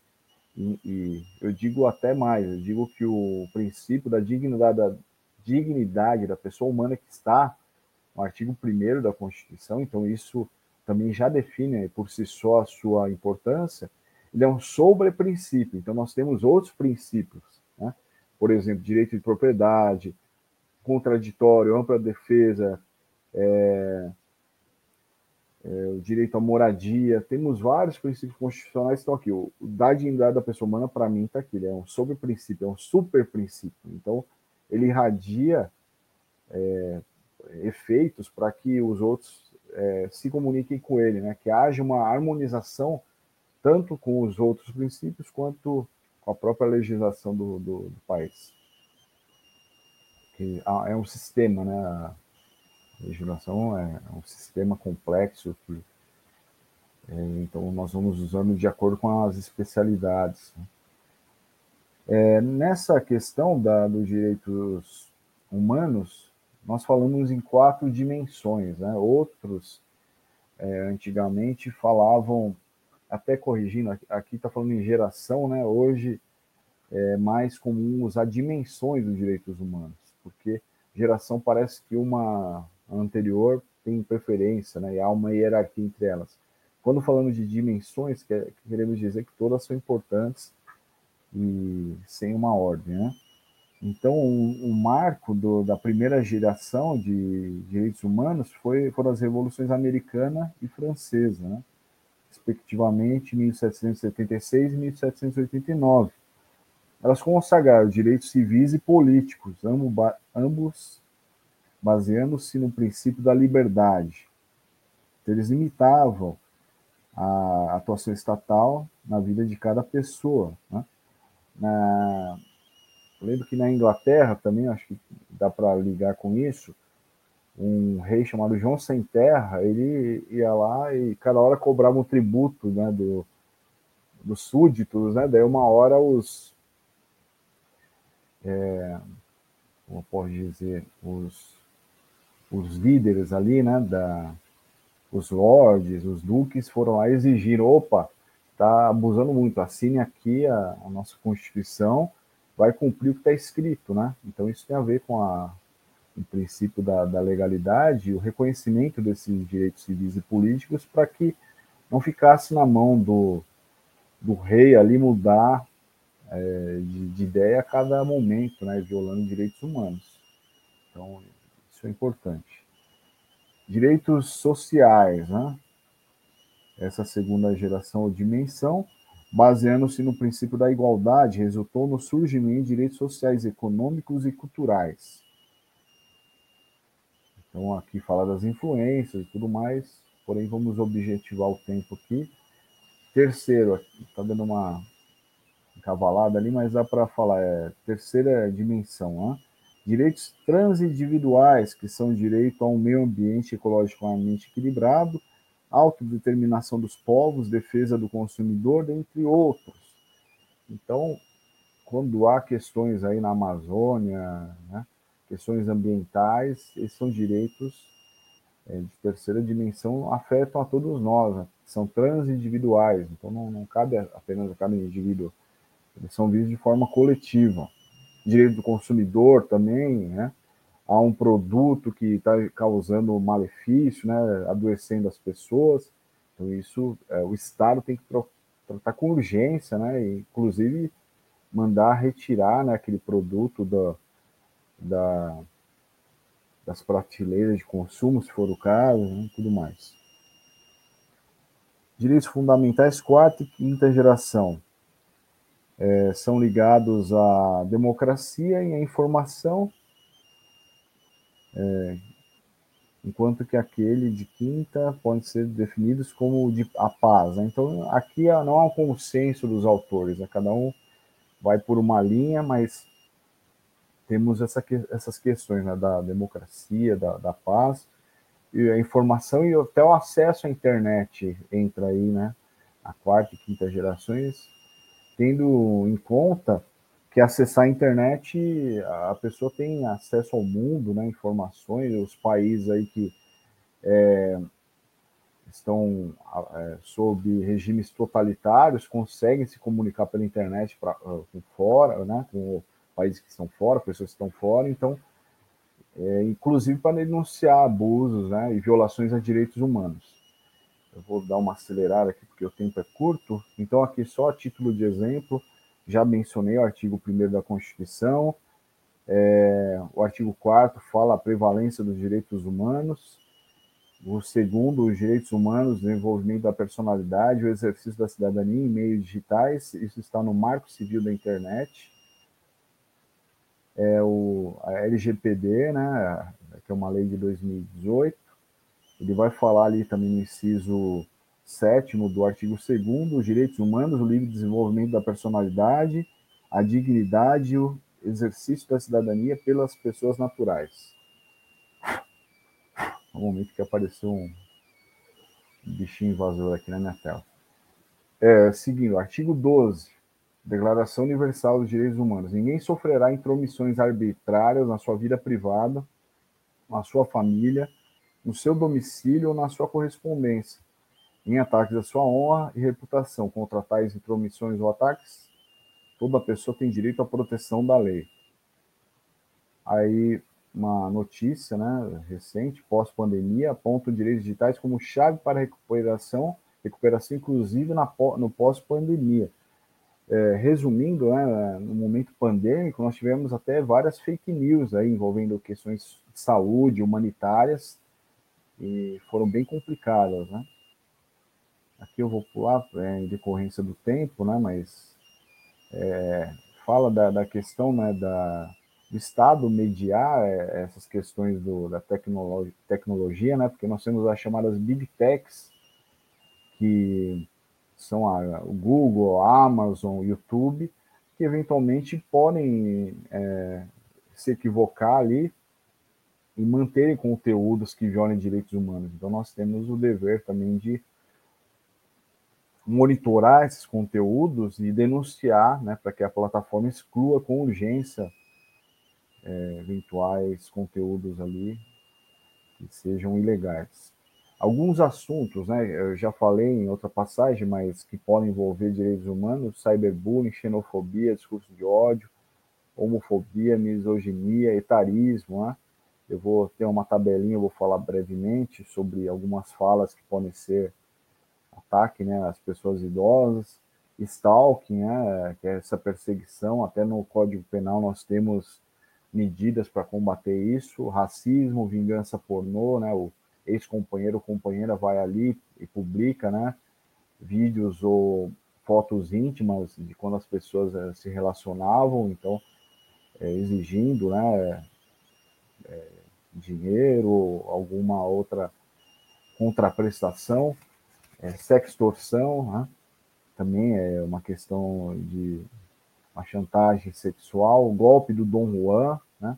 E, e, eu digo até mais, eu digo que o princípio da dignidade da, dignidade da pessoa humana que está no artigo 1 da Constituição, então isso também já define por si só a sua importância, ele é um sobre-princípio, então nós temos outros princípios, né? por exemplo, direito de propriedade, contraditório, ampla defesa, é, é, o direito à moradia, temos vários princípios constitucionais que estão aqui. O, da dignidade da pessoa humana, para mim, está aqui. Ele é um sobre-princípio, é um super-princípio. Então, ele irradia é, efeitos para que os outros é, se comuniquem com ele, né? que haja uma harmonização tanto com os outros princípios quanto com a própria legislação do, do, do país. Que é um sistema, né? A legislação é um sistema complexo que é, então nós vamos usando de acordo com as especialidades. Né? É, nessa questão da, dos direitos humanos, nós falamos em quatro dimensões. Né? Outros, é, antigamente, falavam, até corrigindo, aqui está falando em geração, né? hoje é mais comum usar dimensões dos direitos humanos, porque geração parece que uma anterior tem preferência, né? E há uma hierarquia entre elas. Quando falamos de dimensões, queremos dizer que todas são importantes e sem uma ordem, né? Então, o, o marco do, da primeira geração de direitos humanos foi, foram as revoluções americana e francesa, né? respectivamente 1776 e 1789. Elas consagraram direitos civis e políticos, ambos, baseando-se no princípio da liberdade. Então, eles limitavam a atuação estatal na vida de cada pessoa. Né? Na, lembro que na Inglaterra também, acho que dá para ligar com isso, um rei chamado João Sem Terra, ele ia lá e cada hora cobrava um tributo né, do, dos súditos, né? daí uma hora os, é, como posso dizer, os os líderes ali, né, da, os lords, os duques foram lá exigir, opa, está abusando muito, assine aqui a, a, nossa Constituição vai cumprir o que está escrito, né? Então isso tem a ver com a, o princípio da, da legalidade o reconhecimento desses direitos civis e políticos para que não ficasse na mão do, do rei ali mudar é, de, de, ideia a cada momento, né? Violando direitos humanos. Então isso é importante. Direitos sociais, né? Essa segunda geração ou dimensão baseando-se no princípio da igualdade, resultou no surgimento de direitos sociais, econômicos e culturais. Então, aqui fala das influências e tudo mais, porém, vamos objetivar o tempo aqui. Terceiro, está dando uma encavalada ali, mas dá para falar, é terceira dimensão, né? direitos transindividuais, que são direito a um meio ambiente ecologicamente equilibrado, autodeterminação dos povos, defesa do consumidor, dentre outros. Então, quando há questões aí na Amazônia, né, questões ambientais, esses são direitos é, de terceira dimensão, afetam a todos nós, né, são transindividuais, então não, não cabe apenas a cada indivíduo, eles são vistos de forma coletiva. Direito do consumidor também, né, a um produto que está causando malefício, né, adoecendo as pessoas. Então, isso é, o Estado tem que tratar com urgência, né, inclusive mandar retirar né, aquele produto da, da, das prateleiras de consumo, se for o caso, né, tudo mais. Direitos fundamentais, quarta e quinta geração. É, são ligados à democracia e à informação é, enquanto que aquele de quinta pode ser definidos como de a paz. Né? Então, aqui não há um consenso dos autores, né? cada um vai por uma linha, mas temos essa, essas questões né? da democracia, da, da paz, e a informação e até o acesso à internet entra aí, né? A quarta e quinta gerações, tendo em conta que acessar a internet, a pessoa tem acesso ao mundo, né, informações, os países aí que é, estão é, sob regimes totalitários conseguem se comunicar pela internet uh, com fora, né, com países que estão fora, pessoas que estão fora, então, é, inclusive para denunciar abusos né, e violações a direitos humanos. Eu vou dar uma acelerada aqui porque o tempo é curto, então aqui só a título de exemplo, já mencionei o artigo 1 da Constituição, é, o artigo 4 fala a prevalência dos direitos humanos, o segundo, os direitos humanos, desenvolvimento da personalidade, o exercício da cidadania em meios digitais, isso está no Marco Civil da Internet. É o, a LGPD, né, que é uma lei de 2018, ele vai falar ali também no inciso sétimo do artigo 2 os direitos humanos, o livre desenvolvimento da personalidade, a dignidade e o exercício da cidadania pelas pessoas naturais. No momento que apareceu um bichinho invasor aqui na minha tela. É, seguindo, artigo 12, Declaração Universal dos Direitos Humanos. Ninguém sofrerá intromissões arbitrárias na sua vida privada, na sua família, no seu domicílio ou na sua correspondência, em ataques à sua honra e reputação contra tais intromissões ou ataques, toda pessoa tem direito à proteção da lei. Aí, uma notícia né, recente, pós-pandemia, aponta direitos digitais como chave para recuperação, recuperação inclusive na, no pós-pandemia. É, resumindo, né, no momento pandêmico, nós tivemos até várias fake news aí, envolvendo questões de saúde, humanitárias, e foram bem complicadas, né? Aqui eu vou pular é, em decorrência do tempo, né? Mas é, fala da, da, questão né, da, do Estado mediar é, essas questões do, da tecnologia, né? Porque nós temos as chamadas Big Techs, que são a, o Google, a Amazon, YouTube, que eventualmente podem é, se equivocar ali e manterem conteúdos que violem direitos humanos. Então, nós temos o dever também de monitorar esses conteúdos e denunciar, né, para que a plataforma exclua com urgência é, eventuais conteúdos ali que sejam ilegais. Alguns assuntos, né, eu já falei em outra passagem, mas que podem envolver direitos humanos, cyberbullying, xenofobia, discurso de ódio, homofobia, misoginia, etarismo, né? Eu vou ter uma tabelinha, eu vou falar brevemente sobre algumas falas que podem ser ataque né, às pessoas idosas, stalking, né, que é essa perseguição, até no Código Penal nós temos medidas para combater isso, racismo, vingança pornô, né, o ex-companheiro ou companheira vai ali e publica, né, vídeos ou fotos íntimas de quando as pessoas é, se relacionavam, então é, exigindo, né, é, dinheiro alguma outra contraprestação, é, sextorção, né? também é uma questão de uma chantagem sexual, o golpe do Dom Juan, né?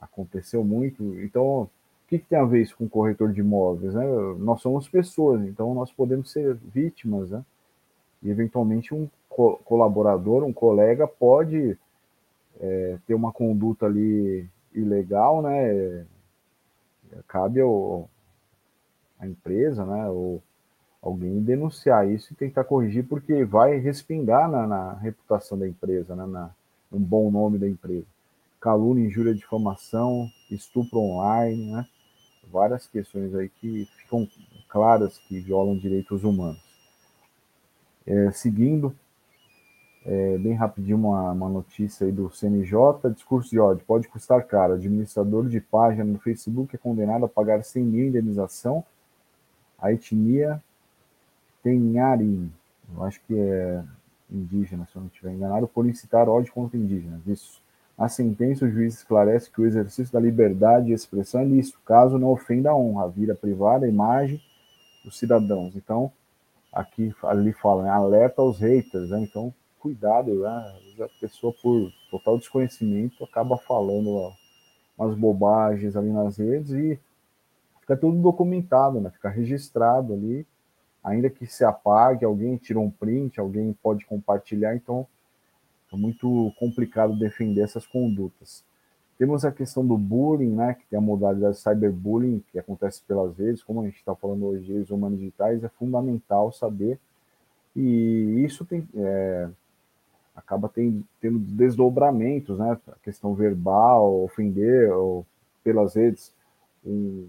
aconteceu muito. Então, o que, que, tem a ver isso com corretor de imóveis? Né? Nós somos pessoas, então nós podemos ser vítimas, né? e eventualmente um co colaborador, um colega pode é, ter uma conduta ali ilegal, né? Cabe ao, a empresa, né? Ou alguém denunciar isso e tentar corrigir, porque vai respingar na, na reputação da empresa, né? Na, no bom nome da empresa. Calúnia, injúria, difamação, estupro online, né? Várias questões aí que ficam claras que violam direitos humanos. É, seguindo, é, bem rapidinho uma, uma notícia aí do CNJ, discurso de ódio pode custar caro. Administrador de página no Facebook é condenado a pagar 100 mil indenização à etnia Tenharim, eu acho que é indígena, se eu não estiver enganado, por incitar ódio contra indígenas. Isso. A sentença, o juiz esclarece que o exercício da liberdade de expressão é lícito, caso não ofenda a honra, a vida privada, a imagem dos cidadãos. Então, aqui ali fala, né, alerta aos haters, né? Então, cuidado, né? A pessoa, por total desconhecimento, acaba falando umas bobagens ali nas redes e fica tudo documentado, né? Fica registrado ali, ainda que se apague, alguém tira um print, alguém pode compartilhar, então é muito complicado defender essas condutas. Temos a questão do bullying, né, que tem a modalidade cyberbullying, que acontece pelas vezes, como a gente está falando hoje, os humanos digitais, é fundamental saber. E isso tem, é, acaba tem, tendo desdobramentos, né? A questão verbal, ofender, ou pelas redes, um,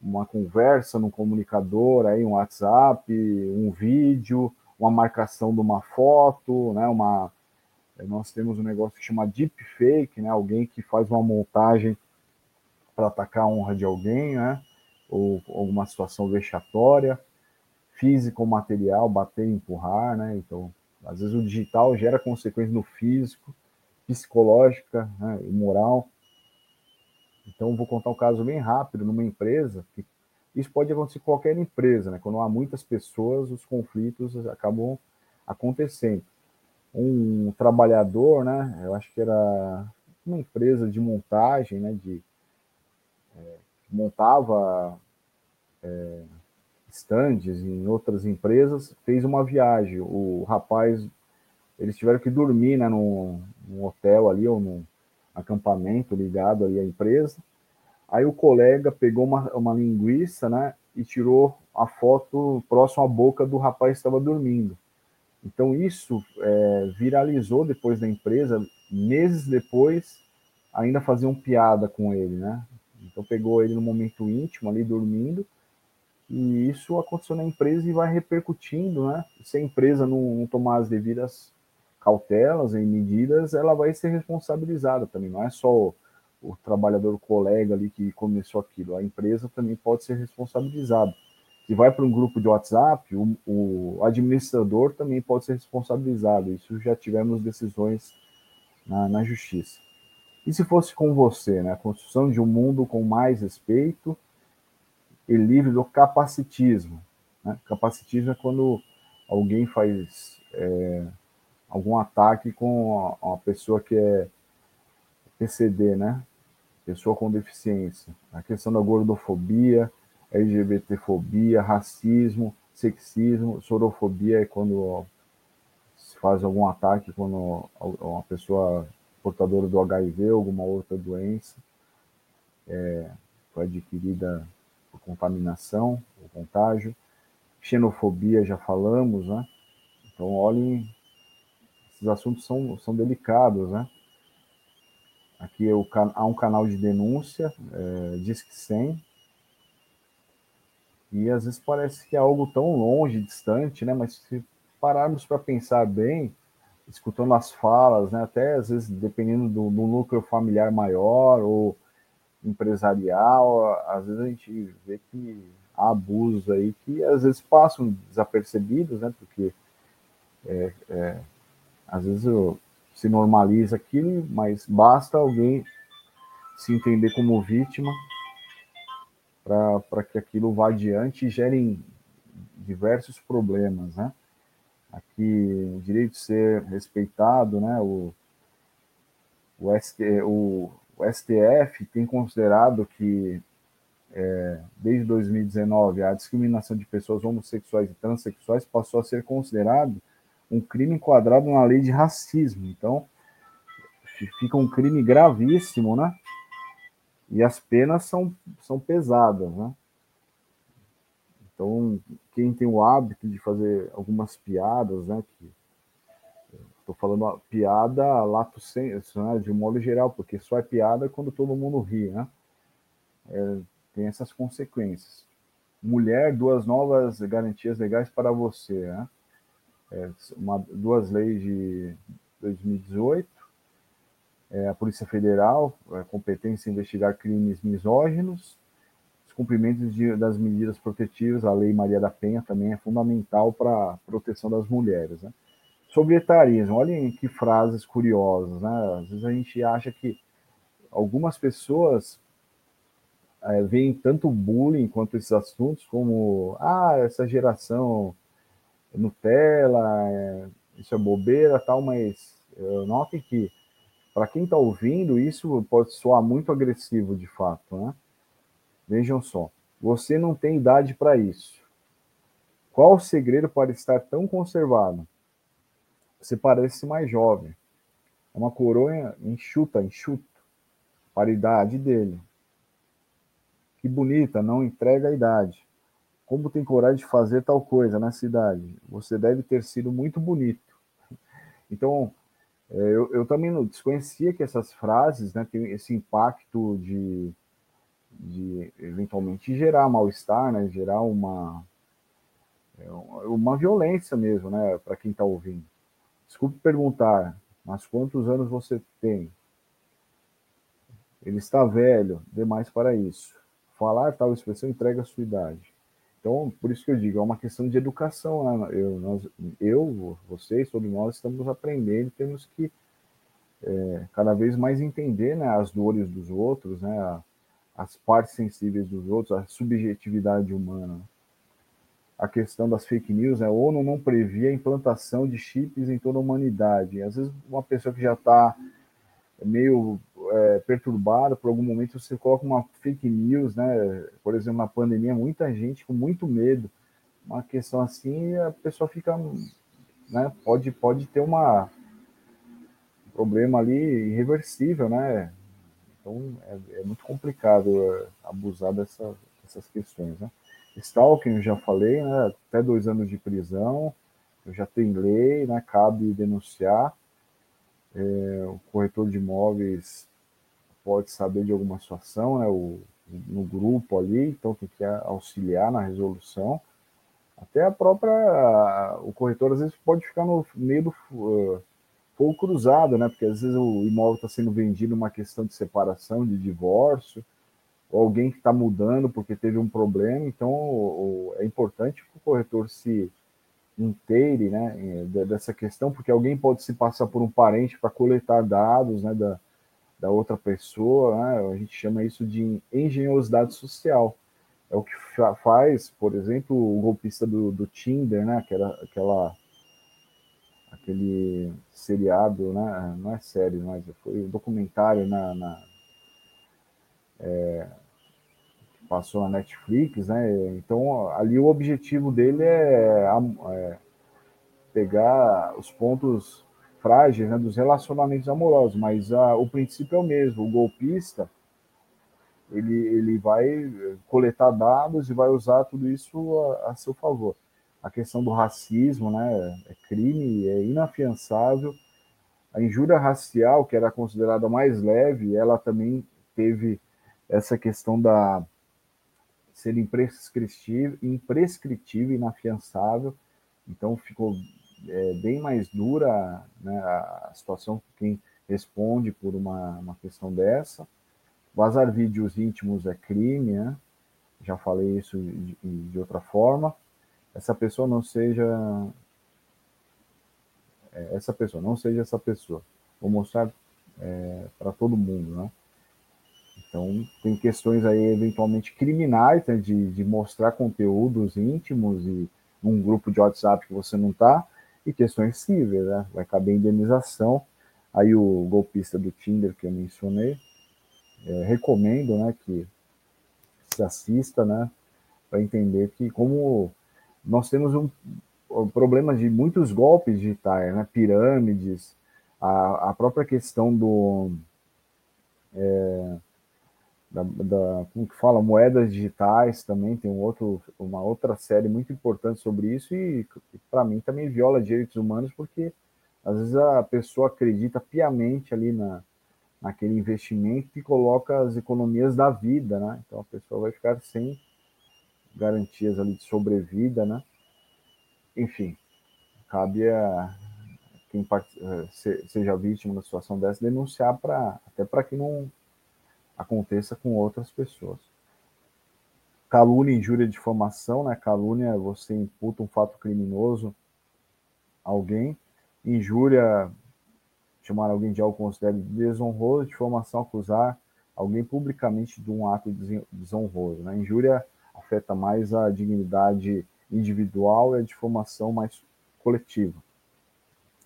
uma conversa no comunicador, aí um WhatsApp, um vídeo, uma marcação de uma foto, né? Uma, nós temos um negócio que chama deepfake, né? Alguém que faz uma montagem para atacar a honra de alguém, né? Ou alguma situação vexatória, físico ou material, bater empurrar, né? Então, às vezes o digital gera consequências no físico, psicológica né, e moral. Então, vou contar um caso bem rápido numa empresa. Que isso pode acontecer em qualquer empresa, né? Quando há muitas pessoas, os conflitos acabam acontecendo. Um trabalhador, né? Eu acho que era uma empresa de montagem, né? De é, montava é, estandes em outras empresas, fez uma viagem. O rapaz, eles tiveram que dormir né, num, num hotel ali, ou num acampamento ligado ali à empresa. Aí o colega pegou uma, uma linguiça, né, e tirou a foto próximo à boca do rapaz que estava dormindo. Então isso é, viralizou depois da empresa, meses depois ainda faziam piada com ele, né? Então pegou ele no momento íntimo ali dormindo e isso aconteceu na empresa e vai repercutindo, né? Se a empresa não, não tomar as devidas cautelas e medidas, ela vai ser responsabilizada também. Não é só o, o trabalhador, o colega ali que começou aquilo. A empresa também pode ser responsabilizada. Se vai para um grupo de WhatsApp, o, o, administrador também pode ser responsabilizado. Isso já tivemos decisões na, na justiça. E se fosse com você, né? A construção de um mundo com mais respeito e livre do capacitismo. Né? Capacitismo é quando alguém faz é, algum ataque com uma pessoa que é PCD, né? Pessoa com deficiência. A questão da gordofobia, LGBTfobia, racismo, sexismo, sorofobia é quando se faz algum ataque quando uma pessoa portadora do HIV, alguma outra doença, é, foi adquirida por contaminação, por contágio. Xenofobia, já falamos, né? Então, olhem, esses assuntos são, são delicados, né? Aqui é o, há um canal de denúncia, é, diz que 100, e às vezes parece que é algo tão longe, distante, né? Mas se pararmos para pensar bem, escutando as falas, né? Até às vezes dependendo do, do, núcleo familiar maior ou empresarial, às vezes a gente vê que há abusos aí que às vezes passam desapercebidos, né? Porque é, é, às vezes se normaliza aquilo, mas basta alguém se entender como vítima para que aquilo vá adiante e gere diversos problemas, né? Aqui, o direito de ser respeitado, né? O, o, ST, o, o STF tem considerado que, é, desde 2019, a discriminação de pessoas homossexuais e transexuais passou a ser considerado um crime enquadrado na lei de racismo. Então, fica um crime gravíssimo, né? E as penas são, são pesadas, né? Então, quem tem o hábito de fazer algumas piadas, né? Estou falando piada lato senso, né? De um modo geral, porque só é piada quando todo mundo ri, né? É, tem essas consequências. Mulher, duas novas garantias legais para você, né? É, uma, duas leis de 2018 é, a Polícia Federal, a competência em investigar crimes misóginos, os cumprimentos de, das medidas protetivas, a Lei Maria da Penha também é fundamental para a proteção das mulheres. Né? Sobre etarismo, olhem que frases curiosas, né? Às vezes a gente acha que algumas pessoas é, veem tanto bullying quanto esses assuntos, como ah, essa geração Nutella, é, isso é bobeira, tal, mas notem que para quem está ouvindo, isso pode soar muito agressivo de fato, né? Vejam só, você não tem idade para isso. Qual o segredo para estar tão conservado? Você parece mais jovem. É uma coroa enxuta, enxuto, para a idade dele. Que bonita, não entrega a idade. Como tem coragem de fazer tal coisa nessa idade? Você deve ter sido muito bonito. Então, é, eu, eu também não desconhecia que essas frases né, têm esse impacto de, de eventualmente gerar mal-estar, né, gerar uma, é, uma violência mesmo né, para quem está ouvindo. Desculpe perguntar, mas quantos anos você tem? Ele está velho, demais para isso. Falar tal expressão entrega a sua idade. Então, por isso que eu digo, é uma questão de educação. Né? Eu, nós, eu, vocês, todos nós estamos aprendendo, temos que é, cada vez mais entender né, as dores dos outros, né, as partes sensíveis dos outros, a subjetividade humana. A questão das fake news, né, a ONU não previa a implantação de chips em toda a humanidade. Às vezes, uma pessoa que já está meio é, perturbado por algum momento, você coloca uma fake news, né? Por exemplo, na pandemia, muita gente com muito medo. Uma questão assim, a pessoa fica, né? Pode, pode ter uma um problema ali irreversível, né? Então é, é muito complicado é, abusar dessa, dessas questões, né? Stalking, eu já falei, né? Até dois anos de prisão, já tenho lei, né? Cabe denunciar. É, o corretor de imóveis pode saber de alguma situação, né, o, no grupo ali, então tem que auxiliar na resolução. Até a própria, o corretor às vezes pode ficar no meio do uh, fogo cruzado, né, porque às vezes o imóvel está sendo vendido uma questão de separação, de divórcio, ou alguém que está mudando porque teve um problema, então é importante que o corretor se inteire né, dessa questão, porque alguém pode se passar por um parente para coletar dados né, da, da outra pessoa, né? a gente chama isso de engenhosidade social. É o que faz, por exemplo, o golpista do, do Tinder, né? Aquela, aquela, aquele seriado, né? Não é série, mas foi um documentário na, na é, passou na Netflix, né? Então ali o objetivo dele é, é pegar os pontos frágeis né, dos relacionamentos amorosos, mas a, o princípio é o mesmo. O golpista ele, ele vai coletar dados e vai usar tudo isso a, a seu favor. A questão do racismo né, é crime, é inafiançável. A injúria racial, que era considerada mais leve, ela também teve essa questão da ser imprescritível, imprescritível inafiançável, então ficou é, bem mais dura né, a situação quem responde por uma, uma questão dessa. Vazar vídeos íntimos é crime, né? já falei isso de, de outra forma. Essa pessoa não seja é, essa pessoa, não seja essa pessoa. Vou mostrar é, para todo mundo, né? Então, tem questões aí eventualmente criminais, né, de, de mostrar conteúdos íntimos e num grupo de WhatsApp que você não está, e questões cíveis, né? Vai caber indenização. Aí o golpista do Tinder que eu mencionei, é, recomendo, né, que se assista, né, para entender que como nós temos um, problema de muitos golpes digitais, né, pirâmides, a, a própria questão do é, da, da, como que fala, moedas digitais também, tem um outro, uma outra série muito importante sobre isso e, para mim também viola direitos humanos porque às vezes a pessoa acredita piamente ali na, naquele investimento que coloca as economias da vida, né? Então a pessoa vai ficar sem garantias ali de sobrevida, né? Enfim, cabe a quem seja vítima da situação dessa denunciar para até para que não aconteça com outras pessoas. Calúnia, injúria, difamação, né? Calúnia, você imputa um fato criminoso a alguém. Injúria, chamar alguém de algo considerado desonroso. Difamação, acusar alguém publicamente de um ato desonroso. Né? Injúria afeta mais a dignidade individual e a difamação mais coletiva.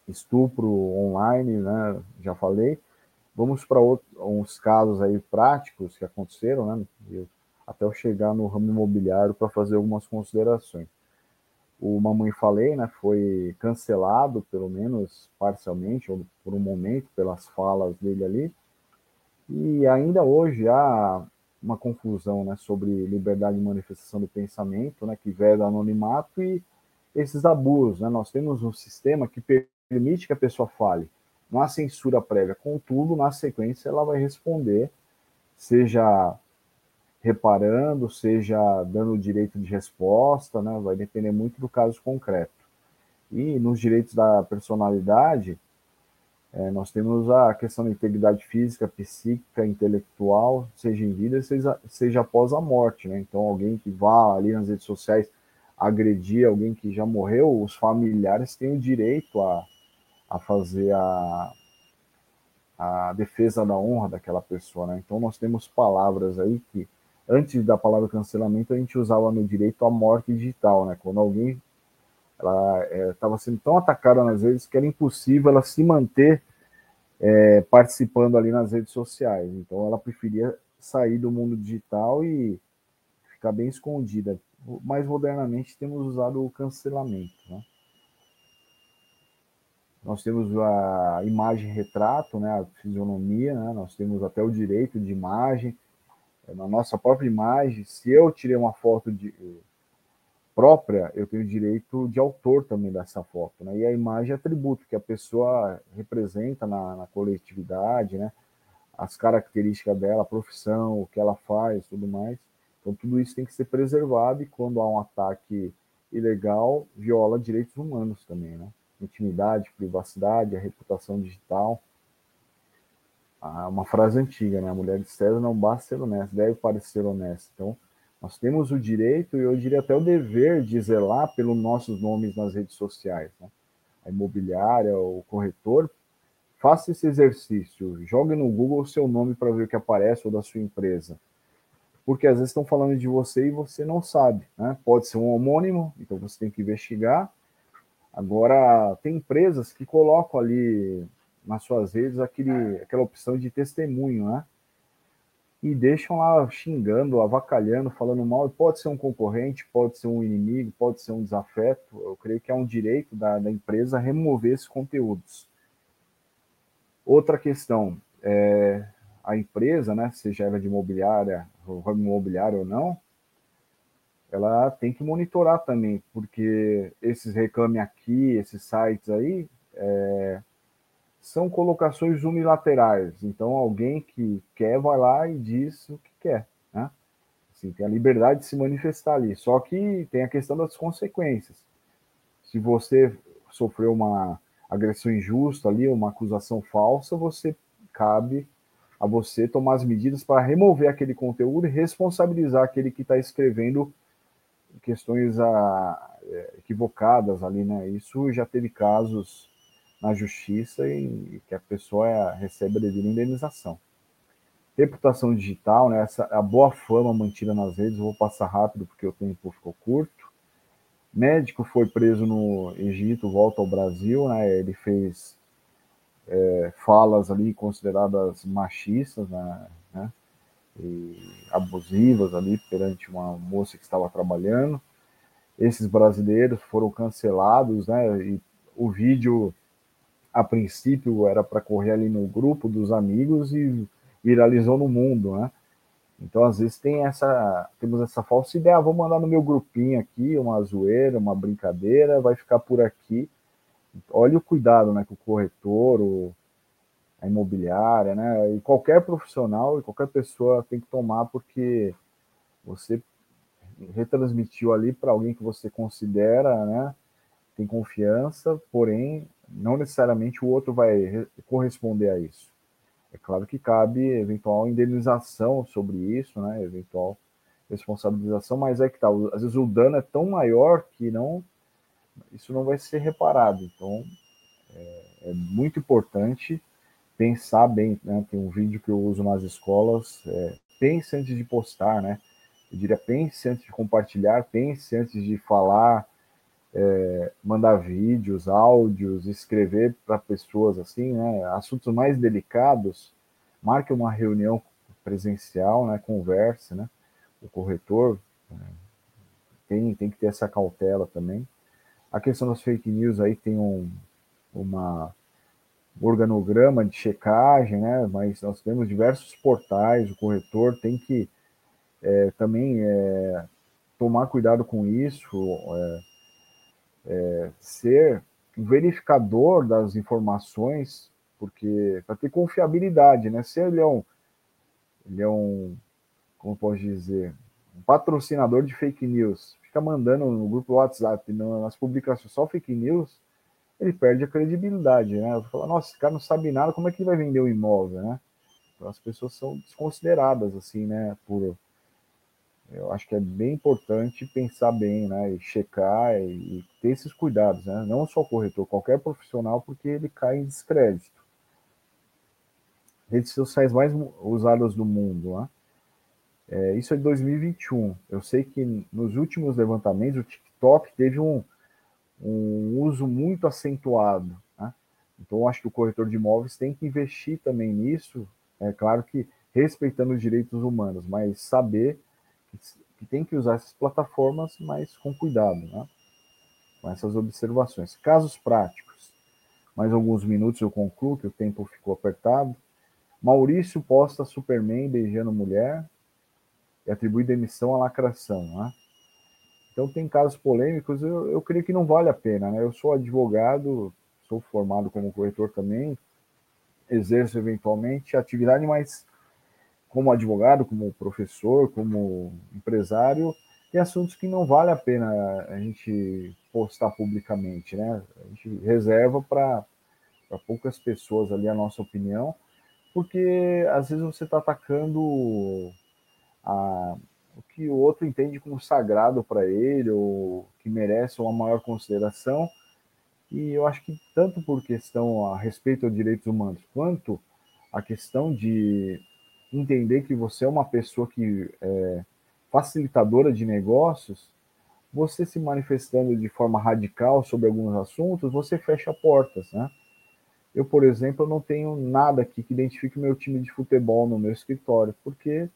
Estupro online, né? Já falei Vamos para uns casos aí práticos que aconteceram, né? Eu, até eu chegar no ramo imobiliário para fazer algumas considerações. O Mamãe Falei, né, foi cancelado, pelo menos parcialmente, ou por um momento, pelas falas dele ali. E ainda hoje há uma confusão né, sobre liberdade de manifestação do pensamento, né, que veda anonimato e esses abusos. Né? Nós temos um sistema que permite que a pessoa fale, há censura prévia. Contudo, na sequência, ela vai responder, seja reparando, seja dando direito de resposta, né? vai depender muito do caso concreto. E nos direitos da personalidade, é, nós temos a questão da integridade física, psíquica, intelectual, seja em vida, seja, seja após a morte. Né? Então, alguém que vá ali nas redes sociais agredir alguém que já morreu, os familiares têm o direito a a fazer a, a defesa da honra daquela pessoa. Né? Então, nós temos palavras aí que, antes da palavra cancelamento, a gente usava no direito a morte digital, né? quando alguém ela estava é, sendo tão atacada nas redes que era impossível ela se manter é, participando ali nas redes sociais. Então, ela preferia sair do mundo digital e ficar bem escondida. Mais modernamente, temos usado o cancelamento. Né? Nós temos a imagem retrato, né, a fisionomia, né, nós temos até o direito de imagem. É, na nossa própria imagem, se eu tirei uma foto de, própria, eu tenho direito de autor também dessa foto. Né? E a imagem é atributo que a pessoa representa na, na coletividade, né? as características dela, a profissão, o que ela faz, tudo mais. Então, tudo isso tem que ser preservado e quando há um ataque ilegal, viola direitos humanos também, né? Intimidade, privacidade, a reputação digital. Ah, uma frase antiga, né? A mulher de César não basta ser honesta, deve parecer honesta. Então, nós temos o direito e eu diria até o dever de zelar pelos nossos nomes nas redes sociais. Né? A imobiliária, o corretor, faça esse exercício, jogue no Google o seu nome para ver o que aparece ou da sua empresa. Porque às vezes estão falando de você e você não sabe. Né? Pode ser um homônimo, então você tem que investigar Agora, tem empresas que colocam ali nas suas redes aquele, aquela opção de testemunho, né? E deixam lá xingando, avacalhando, falando mal. Pode ser um concorrente, pode ser um inimigo, pode ser um desafeto. Eu creio que é um direito da, da empresa remover esses conteúdos. Outra questão, é, a empresa, né, seja ela de imobiliária, imobiliária ou não, ela tem que monitorar também, porque esses reclame aqui, esses sites aí, é, são colocações unilaterais. Então, alguém que quer vai lá e diz o que quer. Né? Assim, tem a liberdade de se manifestar ali. Só que tem a questão das consequências. Se você sofreu uma agressão injusta ali, uma acusação falsa, você cabe a você tomar as medidas para remover aquele conteúdo e responsabilizar aquele que está escrevendo questões a, ah, é, equivocadas ali, né? Isso já teve casos na justiça e, que a pessoa é, recebe a devida indenização. Reputação digital, né? Essa, a boa fama mantida nas redes, vou passar rápido porque o tempo ficou curto. Médico foi preso no Egito, volta ao Brasil, né? Ele fez é, falas ali consideradas machistas, né? Abusivas ali perante uma moça que estava trabalhando. Esses brasileiros foram cancelados, né? E o vídeo a princípio era para correr ali no grupo dos amigos e viralizou no mundo, né? Então, às vezes tem essa, temos essa falsa ideia, ah, vou mandar no meu grupinho aqui uma zoeira, uma brincadeira, vai ficar por aqui. Olha o cuidado, né, que o corretor, o, a imobiliária, né, e qualquer profissional e qualquer pessoa tem que tomar porque você retransmitiu ali para alguém que você considera, né, tem confiança, porém não necessariamente o outro vai corresponder a isso. É claro que cabe eventual indenização sobre isso, né? Eventual responsabilização, mas é que tá, às vezes o dano é tão maior que não isso não vai ser reparado. Então é, é muito importante pensar bem, né? Tem um vídeo que eu uso nas escolas, é, pense antes de postar, né? Eu diria pense antes de compartilhar, pense antes de falar, é, mandar vídeos, áudios, escrever para pessoas assim, né? Assuntos mais delicados, marque uma reunião presencial, né? Converse, né? O corretor é, tem, tem que ter essa cautela também. A questão das fake news aí tem um uma organograma de checagem, né? Mas nós temos diversos portais, o corretor tem que é, também é, tomar cuidado com isso. É, é, ser verificador das informações, porque para ter confiabilidade, né? Se ele é um, ele é um, como posso dizer, um patrocinador de fake news, fica mandando no grupo WhatsApp, nas publicações só fake news, ele perde a credibilidade, né? Eu nossa, esse cara não sabe nada, como é que ele vai vender o um imóvel, né? Então as pessoas são desconsideradas, assim, né? Por eu acho que é bem importante pensar bem, né, e checar e, e ter esses cuidados, né, não só o corretor, qualquer profissional, porque ele cai em descrédito. Redes sociais mais usadas do mundo, né? É, isso é de 2021. Eu sei que nos últimos levantamentos o TikTok teve um, um uso muito acentuado. Né? Então, acho que o corretor de imóveis tem que investir também nisso. É claro que respeitando os direitos humanos, mas saber que tem que usar essas plataformas, mas com cuidado, né? com essas observações. Casos práticos. Mais alguns minutos eu concluo, que o tempo ficou apertado. Maurício posta Superman beijando mulher e atribui demissão à lacração. Né? Então tem casos polêmicos, eu, eu creio que não vale a pena. Né? Eu sou advogado, sou formado como corretor também, exerço eventualmente atividade, mas como advogado, como professor, como empresário, tem assuntos que não vale a pena a gente postar publicamente, né? A gente reserva para poucas pessoas ali a nossa opinião, porque às vezes você está atacando a, o que o outro entende como sagrado para ele, ou que merece uma maior consideração. E eu acho que tanto por questão a respeito aos direitos humanos, quanto a questão de entender que você é uma pessoa que é facilitadora de negócios, você se manifestando de forma radical sobre alguns assuntos, você fecha portas, né? Eu, por exemplo, não tenho nada aqui que identifique meu time de futebol no meu escritório, porque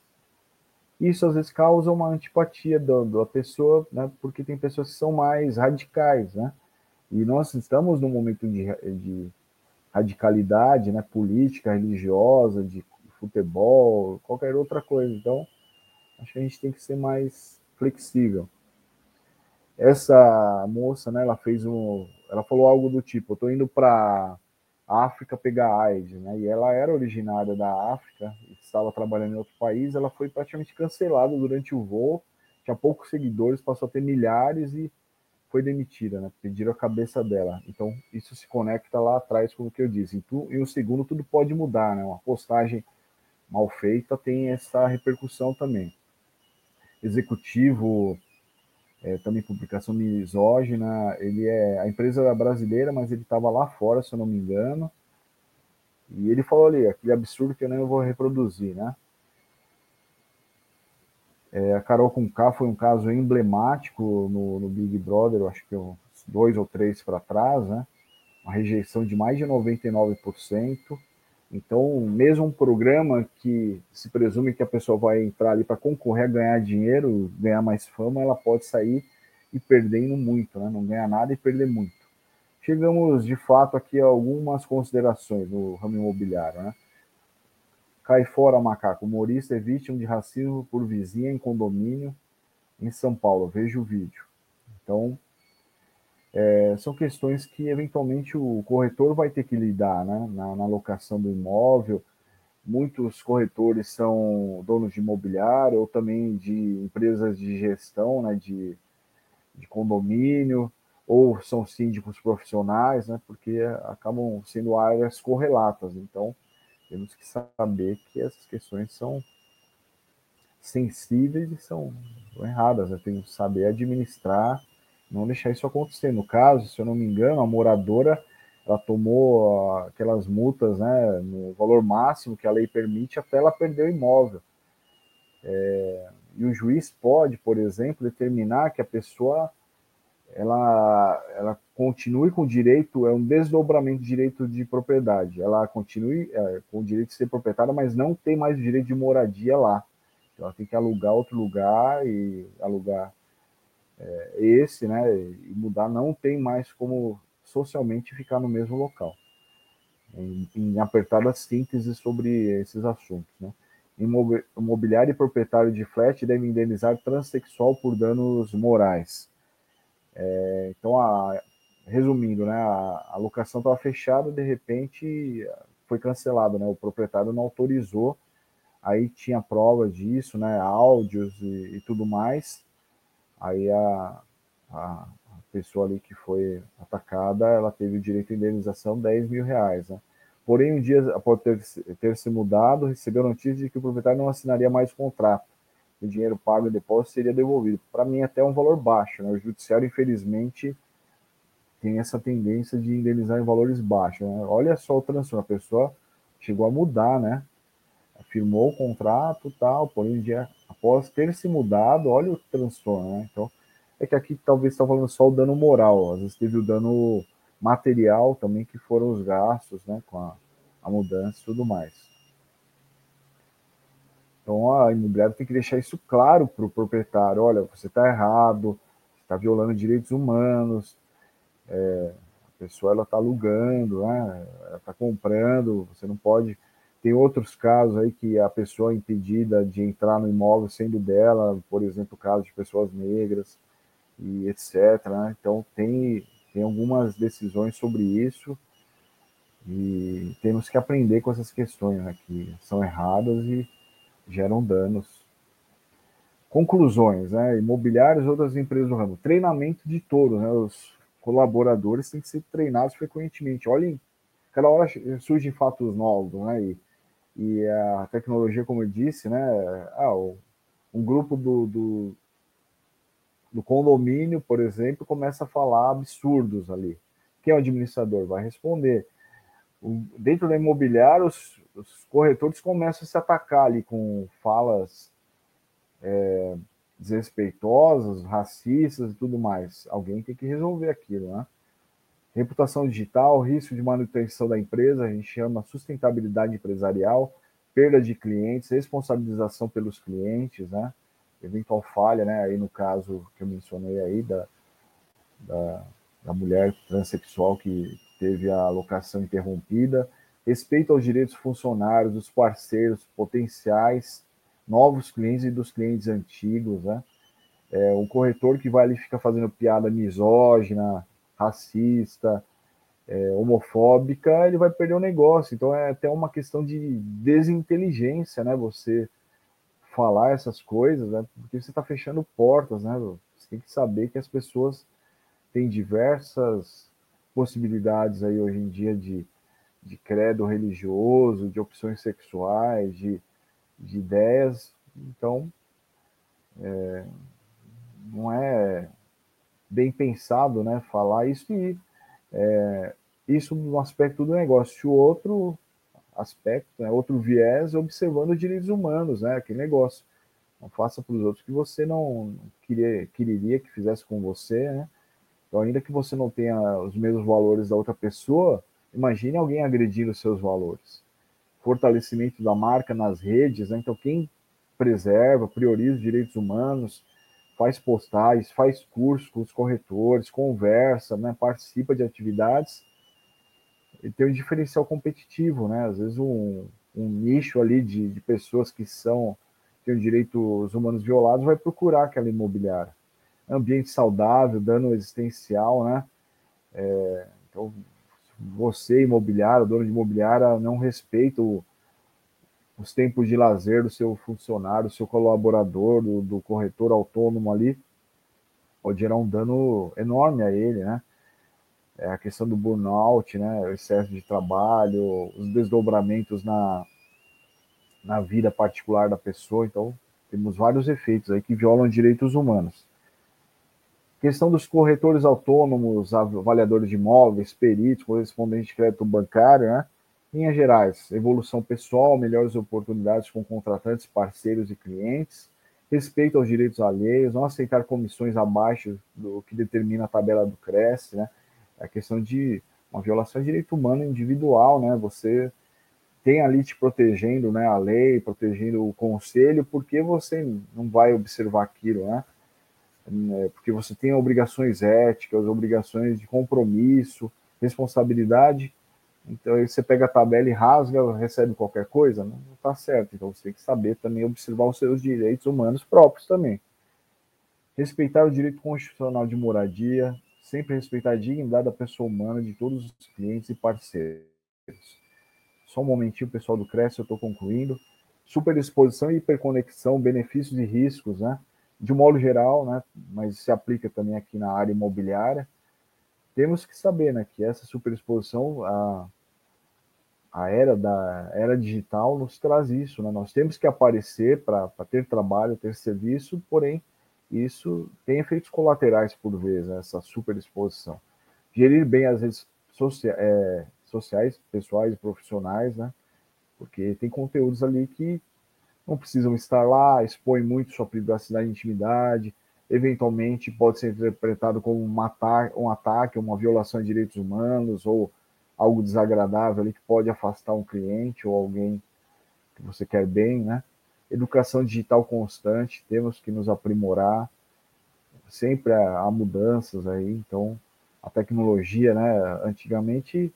isso às vezes causa uma antipatia da, pessoa, né? Porque tem pessoas que são mais radicais, né? E nós estamos num momento de, de radicalidade, né? Política, religiosa, de futebol, qualquer outra coisa. Então, acho que a gente tem que ser mais flexível. Essa moça, né, ela fez um, ela falou algo do tipo, eu tô indo para África pegar AIDS, né? E ela era originária da África, estava trabalhando em outro país, ela foi praticamente cancelada durante o voo, tinha poucos seguidores, passou a ter milhares e foi demitida, né? Pediram a cabeça dela. Então, isso se conecta lá atrás com o que eu disse. E, o segundo, tudo pode mudar, né? Uma postagem mal feita tem essa repercussão também. Executivo, é, também publicação misógina. Ele é a empresa era brasileira, mas ele estava lá fora, se eu não me engano. E ele falou ali, aquele absurdo que eu não vou reproduzir, né? É, a Carol com K foi um caso emblemático no, no Big Brother, eu acho que uns dois ou três para trás, né? Uma rejeição de mais de 99%. Então, mesmo um programa que se presume que a pessoa vai entrar ali para concorrer a ganhar dinheiro, ganhar mais fama, ela pode sair e perdendo muito, né? Não ganhar nada e perder muito. Chegamos, de fato, aqui a algumas considerações no ramo imobiliário, né? Cai fora, macaco. Humorista é vítima de racismo por vizinha em condomínio em São Paulo. Veja o vídeo. Então, é, são questões que eventualmente o corretor vai ter que lidar né? na, na locação do imóvel. Muitos corretores são donos de imobiliário ou também de empresas de gestão, né? de, de condomínio, ou são síndicos profissionais, né? porque acabam sendo áreas correlatas. Então, temos que saber que essas questões são sensíveis e são erradas. Né? Temos que saber administrar não deixar isso acontecer. No caso, se eu não me engano, a moradora ela tomou aquelas multas né, no valor máximo que a lei permite até ela perder o imóvel. É, e o juiz pode, por exemplo, determinar que a pessoa ela, ela continue com o direito, é um desdobramento de direito de propriedade. Ela continue é, com o direito de ser proprietária, mas não tem mais o direito de moradia lá. Então, ela tem que alugar outro lugar e alugar é, esse, né, e mudar não tem mais como socialmente ficar no mesmo local. Em, em apertada síntese sobre esses assuntos, né. Imobiliário e proprietário de flat devem indenizar transexual por danos morais. É, então, a, resumindo, né, a, a locação estava fechada, de repente foi cancelada, né, o proprietário não autorizou, aí tinha prova disso, né, áudios e, e tudo mais, Aí a, a, pessoa ali que foi atacada, ela teve o direito de indenização 10 mil reais. Né? Porém, um dia após ter, ter se mudado, recebeu notícia de que o proprietário não assinaria mais o contrato. O dinheiro pago e depósito seria devolvido. Para mim, até um valor baixo. Né? O judiciário, infelizmente, tem essa tendência de indenizar em valores baixos. Né? Olha só o transtorno. A pessoa chegou a mudar, né? Firmou o contrato tal, porém, um dia após ter se mudado, olha o transtorno, né? Então, é que aqui talvez está falando só o dano moral, às vezes teve o dano material também, que foram os gastos, né, com a, a mudança e tudo mais. Então, a imobiliária tem que deixar isso claro para o proprietário: olha, você está errado, está violando direitos humanos, é, a pessoa ela está alugando, né, ela está comprando, você não pode tem outros casos aí que a pessoa é impedida de entrar no imóvel sendo dela, por exemplo, o caso de pessoas negras e etc. Né? Então, tem, tem algumas decisões sobre isso e temos que aprender com essas questões né, que são erradas e geram danos. Conclusões, né? Imobiliários e outras empresas do ramo. Treinamento de todos, né? Os colaboradores têm que ser treinados frequentemente. Olhem, cada hora surgem fatos novos, né? E e a tecnologia, como eu disse, né? Ah, um grupo do, do, do condomínio, por exemplo, começa a falar absurdos ali. Quem é o administrador? Vai responder. O, dentro da imobiliária, os, os, corretores começam a se atacar ali com falas é, desrespeitosas, racistas e tudo mais. Alguém tem que resolver aquilo, né? Reputação digital, risco de manutenção da empresa, a gente chama sustentabilidade empresarial, perda de clientes, responsabilização pelos clientes, né? Eventual falha, né? Aí no caso que eu mencionei aí da, da, da mulher transexual que teve a alocação interrompida, respeito aos direitos funcionários, dos parceiros potenciais, novos clientes e dos clientes antigos, né? É, um corretor que vai ali ficar fazendo piada misógina, racista, é, homofóbica, ele vai perder o negócio. Então é até uma questão de desinteligência, né? Você falar essas coisas, né? Porque você está fechando portas, né? Você tem que saber que as pessoas têm diversas possibilidades aí hoje em dia de, de credo religioso, de opções sexuais, de, de ideias. Então, é, não é bem pensado, né? Falar isso e é, isso no aspecto do negócio. O outro aspecto, né, outro viés, observando os direitos humanos, né? Aquele negócio. Não faça para os outros que você não queria, quereria que fizesse com você, né? Então, ainda que você não tenha os mesmos valores da outra pessoa, imagine alguém agredindo seus valores. Fortalecimento da marca nas redes, né? Então, quem preserva, prioriza os direitos humanos, faz postagens, faz cursos com os corretores, conversa, né, participa de atividades, e tem um diferencial competitivo, né? Às vezes um, um nicho ali de, de pessoas que são têm direitos humanos violados vai procurar aquela imobiliária. Ambiente saudável, dano existencial, né? É, então, você, imobiliário, dono de imobiliária, não respeita o, os tempos de lazer do seu funcionário, do seu colaborador, do, do, corretor autônomo ali, pode gerar um dano enorme a ele, né? É a questão do burnout, né? O excesso de trabalho, os desdobramentos na, na vida particular da pessoa. Então, temos vários efeitos aí que violam direitos humanos. Questão dos corretores autônomos, avaliadores de imóveis, peritos, correspondentes de crédito bancário, né? Linhas gerais, evolução pessoal, melhores oportunidades com contratantes, parceiros e clientes, respeito aos direitos alheios, não aceitar comissões abaixo do que determina a tabela do Cresce, né? A questão de uma violação de direito humano individual, né? Você tem ali te protegendo, né? A lei, protegendo o conselho, porque você não vai observar aquilo, né? É, porque você tem obrigações éticas, obrigações de compromisso, responsabilidade, então aí você pega a tabela e rasga, recebe qualquer coisa, não está certo. Então você tem que saber também observar os seus direitos humanos próprios também. Respeitar o direito constitucional de moradia, sempre respeitar a dignidade da pessoa humana de todos os clientes e parceiros. Só um momentinho, pessoal do Cresce, eu estou concluindo. Superexposição e hiperconexão, benefícios e riscos, né? De um modo geral, né? Mas se aplica também aqui na área imobiliária. Temos que saber, né? Que essa superexposição, a, a era da era digital nos traz isso, né? Nós temos que aparecer para ter trabalho, ter serviço, porém isso tem efeitos colaterais por vezes, né? essa superexposição. Gerir bem as redes socia é, sociais, pessoais e profissionais, né? Porque tem conteúdos ali que não precisam estar lá, expõem muito sua privacidade e intimidade, eventualmente pode ser interpretado como um ataque, um ataque, uma violação de direitos humanos ou algo desagradável ali que pode afastar um cliente ou alguém que você quer bem, né? Educação digital constante, temos que nos aprimorar, sempre há mudanças aí, então a tecnologia, né? Antigamente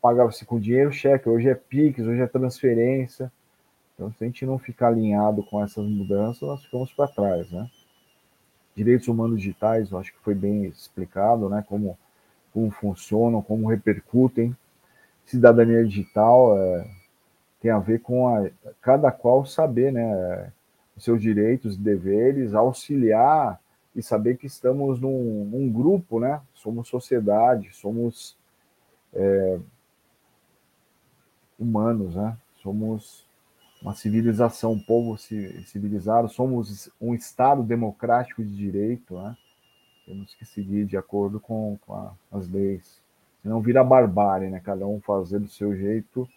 pagava-se com dinheiro cheque, hoje é Pix, hoje é transferência. Então, se a gente não ficar alinhado com essas mudanças, nós ficamos para trás, né? Direitos humanos digitais, eu acho que foi bem explicado, né? Como como funcionam, como repercutem. Cidadania digital é, tem a ver com a, cada qual saber né, os seus direitos e deveres, auxiliar e saber que estamos num, num grupo, né? somos sociedade, somos é, humanos, né? somos uma civilização, um povo civilizado, somos um Estado democrático de direito, né? Temos que seguir de acordo com, com a, as leis. Senão vira barbárie, né? Cada um fazer do seu jeito.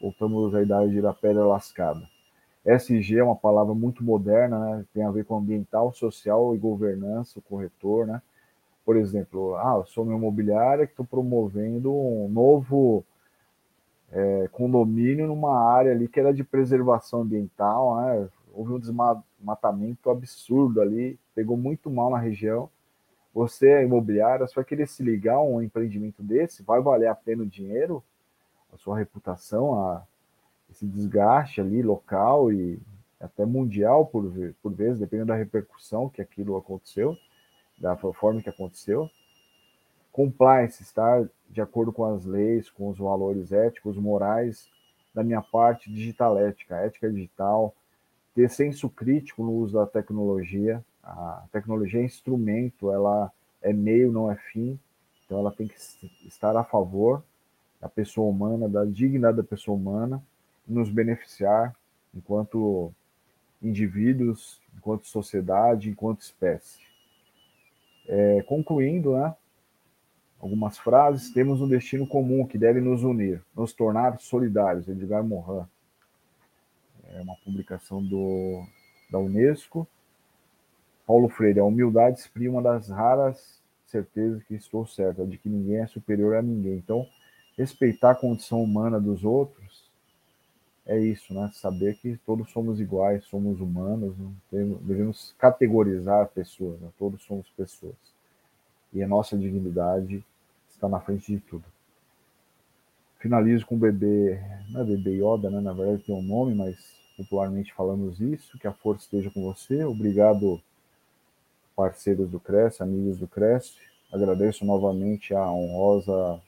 Voltamos à idade da pedra lascada. SG é uma palavra muito moderna, né? Tem a ver com ambiental, social e governança, o corretor, né? Por exemplo, ah, eu sou uma imobiliária que estou promovendo um novo é, condomínio numa área ali que era de preservação ambiental, né? Houve um desmatamento absurdo ali, pegou muito mal na região você é imobiliária, você vai querer se ligar a um empreendimento desse, vai valer a pena o dinheiro, a sua reputação, a, esse desgaste ali local e até mundial por, por vezes, dependendo da repercussão que aquilo aconteceu, da forma que aconteceu. Compliance, estar de acordo com as leis, com os valores éticos, morais da minha parte, digital ética, ética digital, ter senso crítico no uso da tecnologia. A tecnologia é instrumento, ela é meio, não é fim, então ela tem que estar a favor da pessoa humana, da dignidade da pessoa humana, nos beneficiar enquanto indivíduos, enquanto sociedade, enquanto espécie. É, concluindo, né, algumas frases, temos um destino comum que deve nos unir, nos tornar solidários, Edgar Morin. É uma publicação do, da Unesco. Paulo Freire, a humildade exprime uma das raras certezas que estou certa, de que ninguém é superior a ninguém. Então, respeitar a condição humana dos outros é isso, né? Saber que todos somos iguais, somos humanos, devemos categorizar pessoas, né? todos somos pessoas. E a nossa dignidade está na frente de tudo. Finalizo com o bebê, não é bebê Yoda, né? Na verdade tem um nome, mas popularmente falamos isso. Que a força esteja com você. Obrigado, parceiros do Cresce, amigos do Cresce. Agradeço novamente a honrosa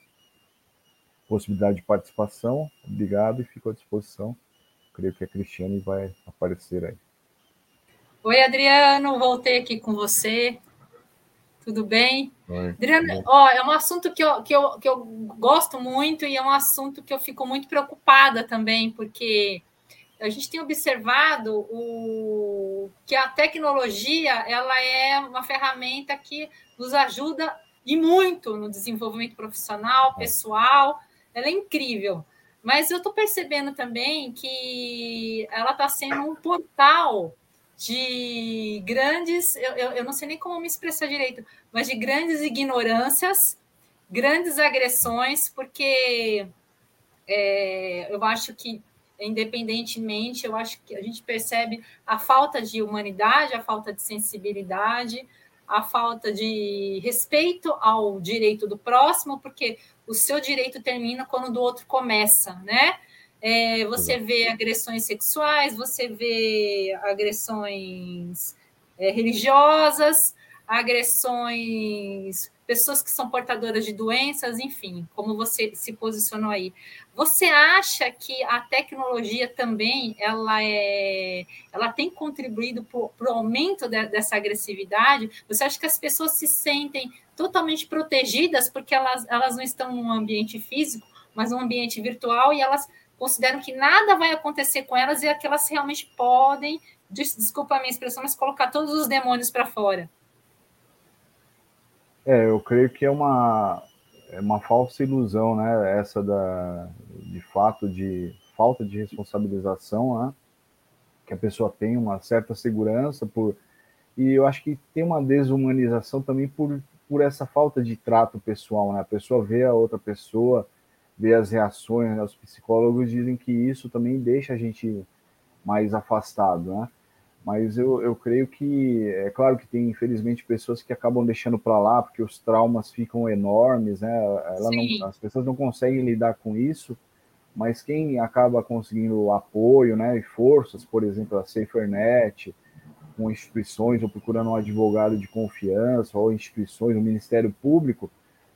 possibilidade de participação. Obrigado e fico à disposição. Creio que a Cristiane vai aparecer aí. Oi, Adriano, voltei aqui com você. Tudo bem? Oi, Adriano, ó, é um assunto que eu, que, eu, que eu gosto muito e é um assunto que eu fico muito preocupada também, porque a gente tem observado o, que a tecnologia ela é uma ferramenta que nos ajuda e muito no desenvolvimento profissional, pessoal, ela é incrível. Mas eu estou percebendo também que ela está sendo um portal de grandes, eu, eu, não sei nem como me expressar direito, mas de grandes ignorâncias, grandes agressões, porque é, eu acho que, independentemente, eu acho que a gente percebe a falta de humanidade, a falta de sensibilidade, a falta de respeito ao direito do próximo, porque o seu direito termina quando o do outro começa, né? É, você vê agressões sexuais, você vê agressões é, religiosas, agressões, pessoas que são portadoras de doenças, enfim, como você se posicionou aí. Você acha que a tecnologia também ela é, ela tem contribuído para o aumento de, dessa agressividade? Você acha que as pessoas se sentem totalmente protegidas, porque elas, elas não estão num ambiente físico, mas num ambiente virtual, e elas consideram que nada vai acontecer com elas e que elas realmente podem, desculpa a minha expressão, mas colocar todos os demônios para fora. É, eu creio que é uma, é uma falsa ilusão, né? Essa da, de fato de falta de responsabilização, né? Que a pessoa tem uma certa segurança por e eu acho que tem uma desumanização também por por essa falta de trato pessoal, né? A pessoa vê a outra pessoa, vê as reações, né? os psicólogos dizem que isso também deixa a gente mais afastado, né? Mas eu, eu creio que, é claro que tem, infelizmente, pessoas que acabam deixando para lá porque os traumas ficam enormes, né? Não, as pessoas não conseguem lidar com isso, mas quem acaba conseguindo apoio, né, e forças, por exemplo, a SaferNet, com instituições ou procurando um advogado de confiança ou instituições, o Ministério Público,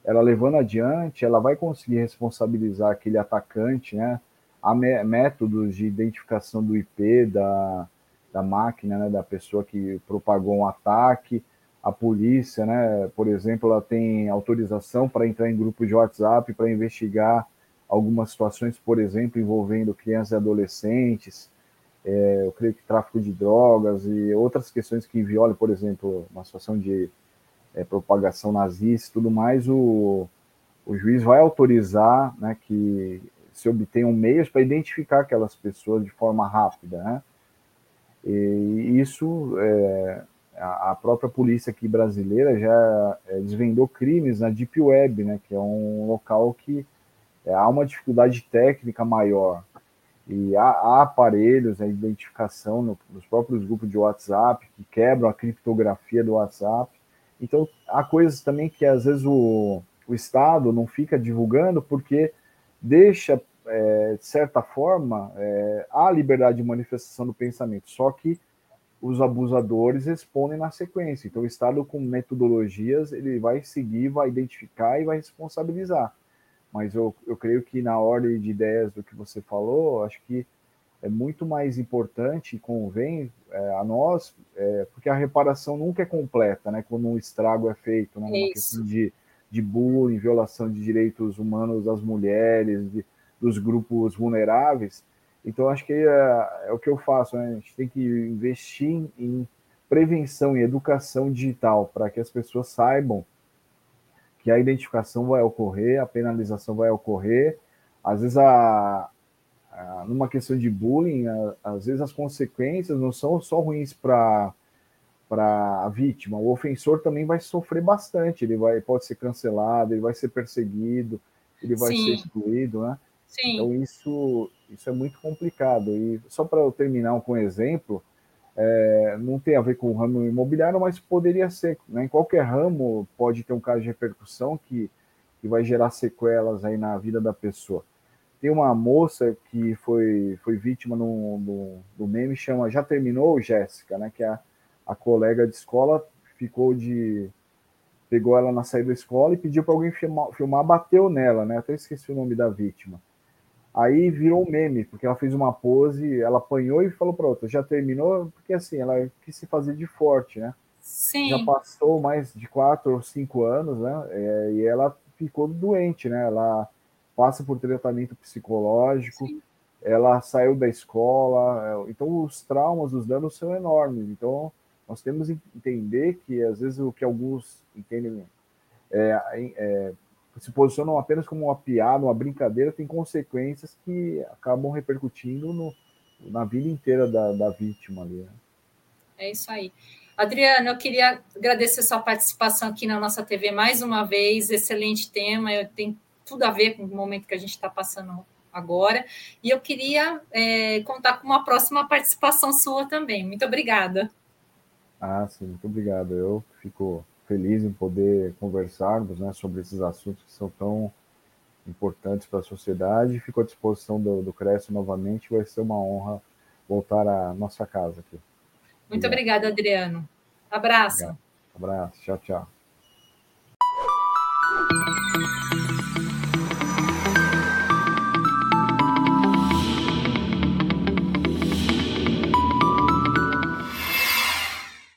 ela levando adiante, ela vai conseguir responsabilizar aquele atacante, né? Há métodos de identificação do IP da, da máquina, né, da pessoa que propagou um ataque. A polícia, né, por exemplo, ela tem autorização para entrar em grupos de WhatsApp para investigar algumas situações, por exemplo, envolvendo crianças e adolescentes é, eu creio que tráfico de drogas e outras questões que violam, por exemplo, uma situação de é, propagação nazista e tudo mais, o, o juiz vai autorizar né, que se obtenham meios para identificar aquelas pessoas de forma rápida. Né? E isso, é, a própria polícia aqui brasileira já é, desvendou crimes na Deep Web, né, que é um local que é, há uma dificuldade técnica maior e há, há aparelhos, a identificação no, nos próprios grupos de WhatsApp que quebram a criptografia do WhatsApp. Então, há coisas também que às vezes o, o Estado não fica divulgando porque deixa, é, de certa forma, é, a liberdade de manifestação do pensamento. Só que os abusadores respondem na sequência. Então, o Estado, com metodologias, ele vai seguir, vai identificar e vai responsabilizar. Mas eu, eu creio que, na ordem de ideias do que você falou, acho que é muito mais importante e convém é, a nós, é, porque a reparação nunca é completa, né? Quando um estrago é feito, né? Uma questão de, de bullying, violação de direitos humanos das mulheres, de, dos grupos vulneráveis. Então, acho que é, é, o que eu faço, né? A gente tem que investir em prevenção e educação digital para que as pessoas saibam que a identificação vai ocorrer, a penalização vai ocorrer. Às vezes, a, a numa questão de bullying, a, às vezes as consequências não são só ruins para para a vítima, o ofensor também vai sofrer bastante, ele vai pode ser cancelado, ele vai ser perseguido, ele vai Sim. ser excluído, né? Sim. Então isso isso é muito complicado. E só para eu terminar com um exemplo, é, não tem a ver com o ramo imobiliário, mas poderia ser. Né? Em qualquer ramo pode ter um caso de repercussão que, que vai gerar sequelas aí na vida da pessoa. Tem uma moça que foi, foi vítima no, no, do meme, chama Já Terminou, Jéssica, né? que é a, a colega de escola ficou de. pegou ela na saída da escola e pediu para alguém filmar, filmar, bateu nela, né? Até esqueci o nome da vítima. Aí virou um meme, porque ela fez uma pose, ela apanhou e falou para outra, já terminou, porque assim, ela quis se fazer de forte, né? Sim. Já passou mais de quatro ou cinco anos, né? É, e ela ficou doente, né? Ela passa por tratamento psicológico, Sim. ela saiu da escola, é, então os traumas, os danos são enormes. Então nós temos que entender que às vezes o que alguns entendem é, é se posicionam apenas como uma piada, uma brincadeira, tem consequências que acabam repercutindo no, na vida inteira da, da vítima ali. Né? É isso aí. Adriano, eu queria agradecer sua participação aqui na nossa TV mais uma vez. Excelente tema, eu tenho tudo a ver com o momento que a gente está passando agora. E eu queria é, contar com uma próxima participação sua também. Muito obrigada. Ah, sim, muito obrigado. Eu fico feliz em poder conversarmos né, sobre esses assuntos que são tão importantes para a sociedade. Fico à disposição do, do Cresce novamente. Vai ser uma honra voltar à nossa casa aqui. Muito obrigada, Adriano. Abraço. Obrigado. Abraço. Tchau, tchau.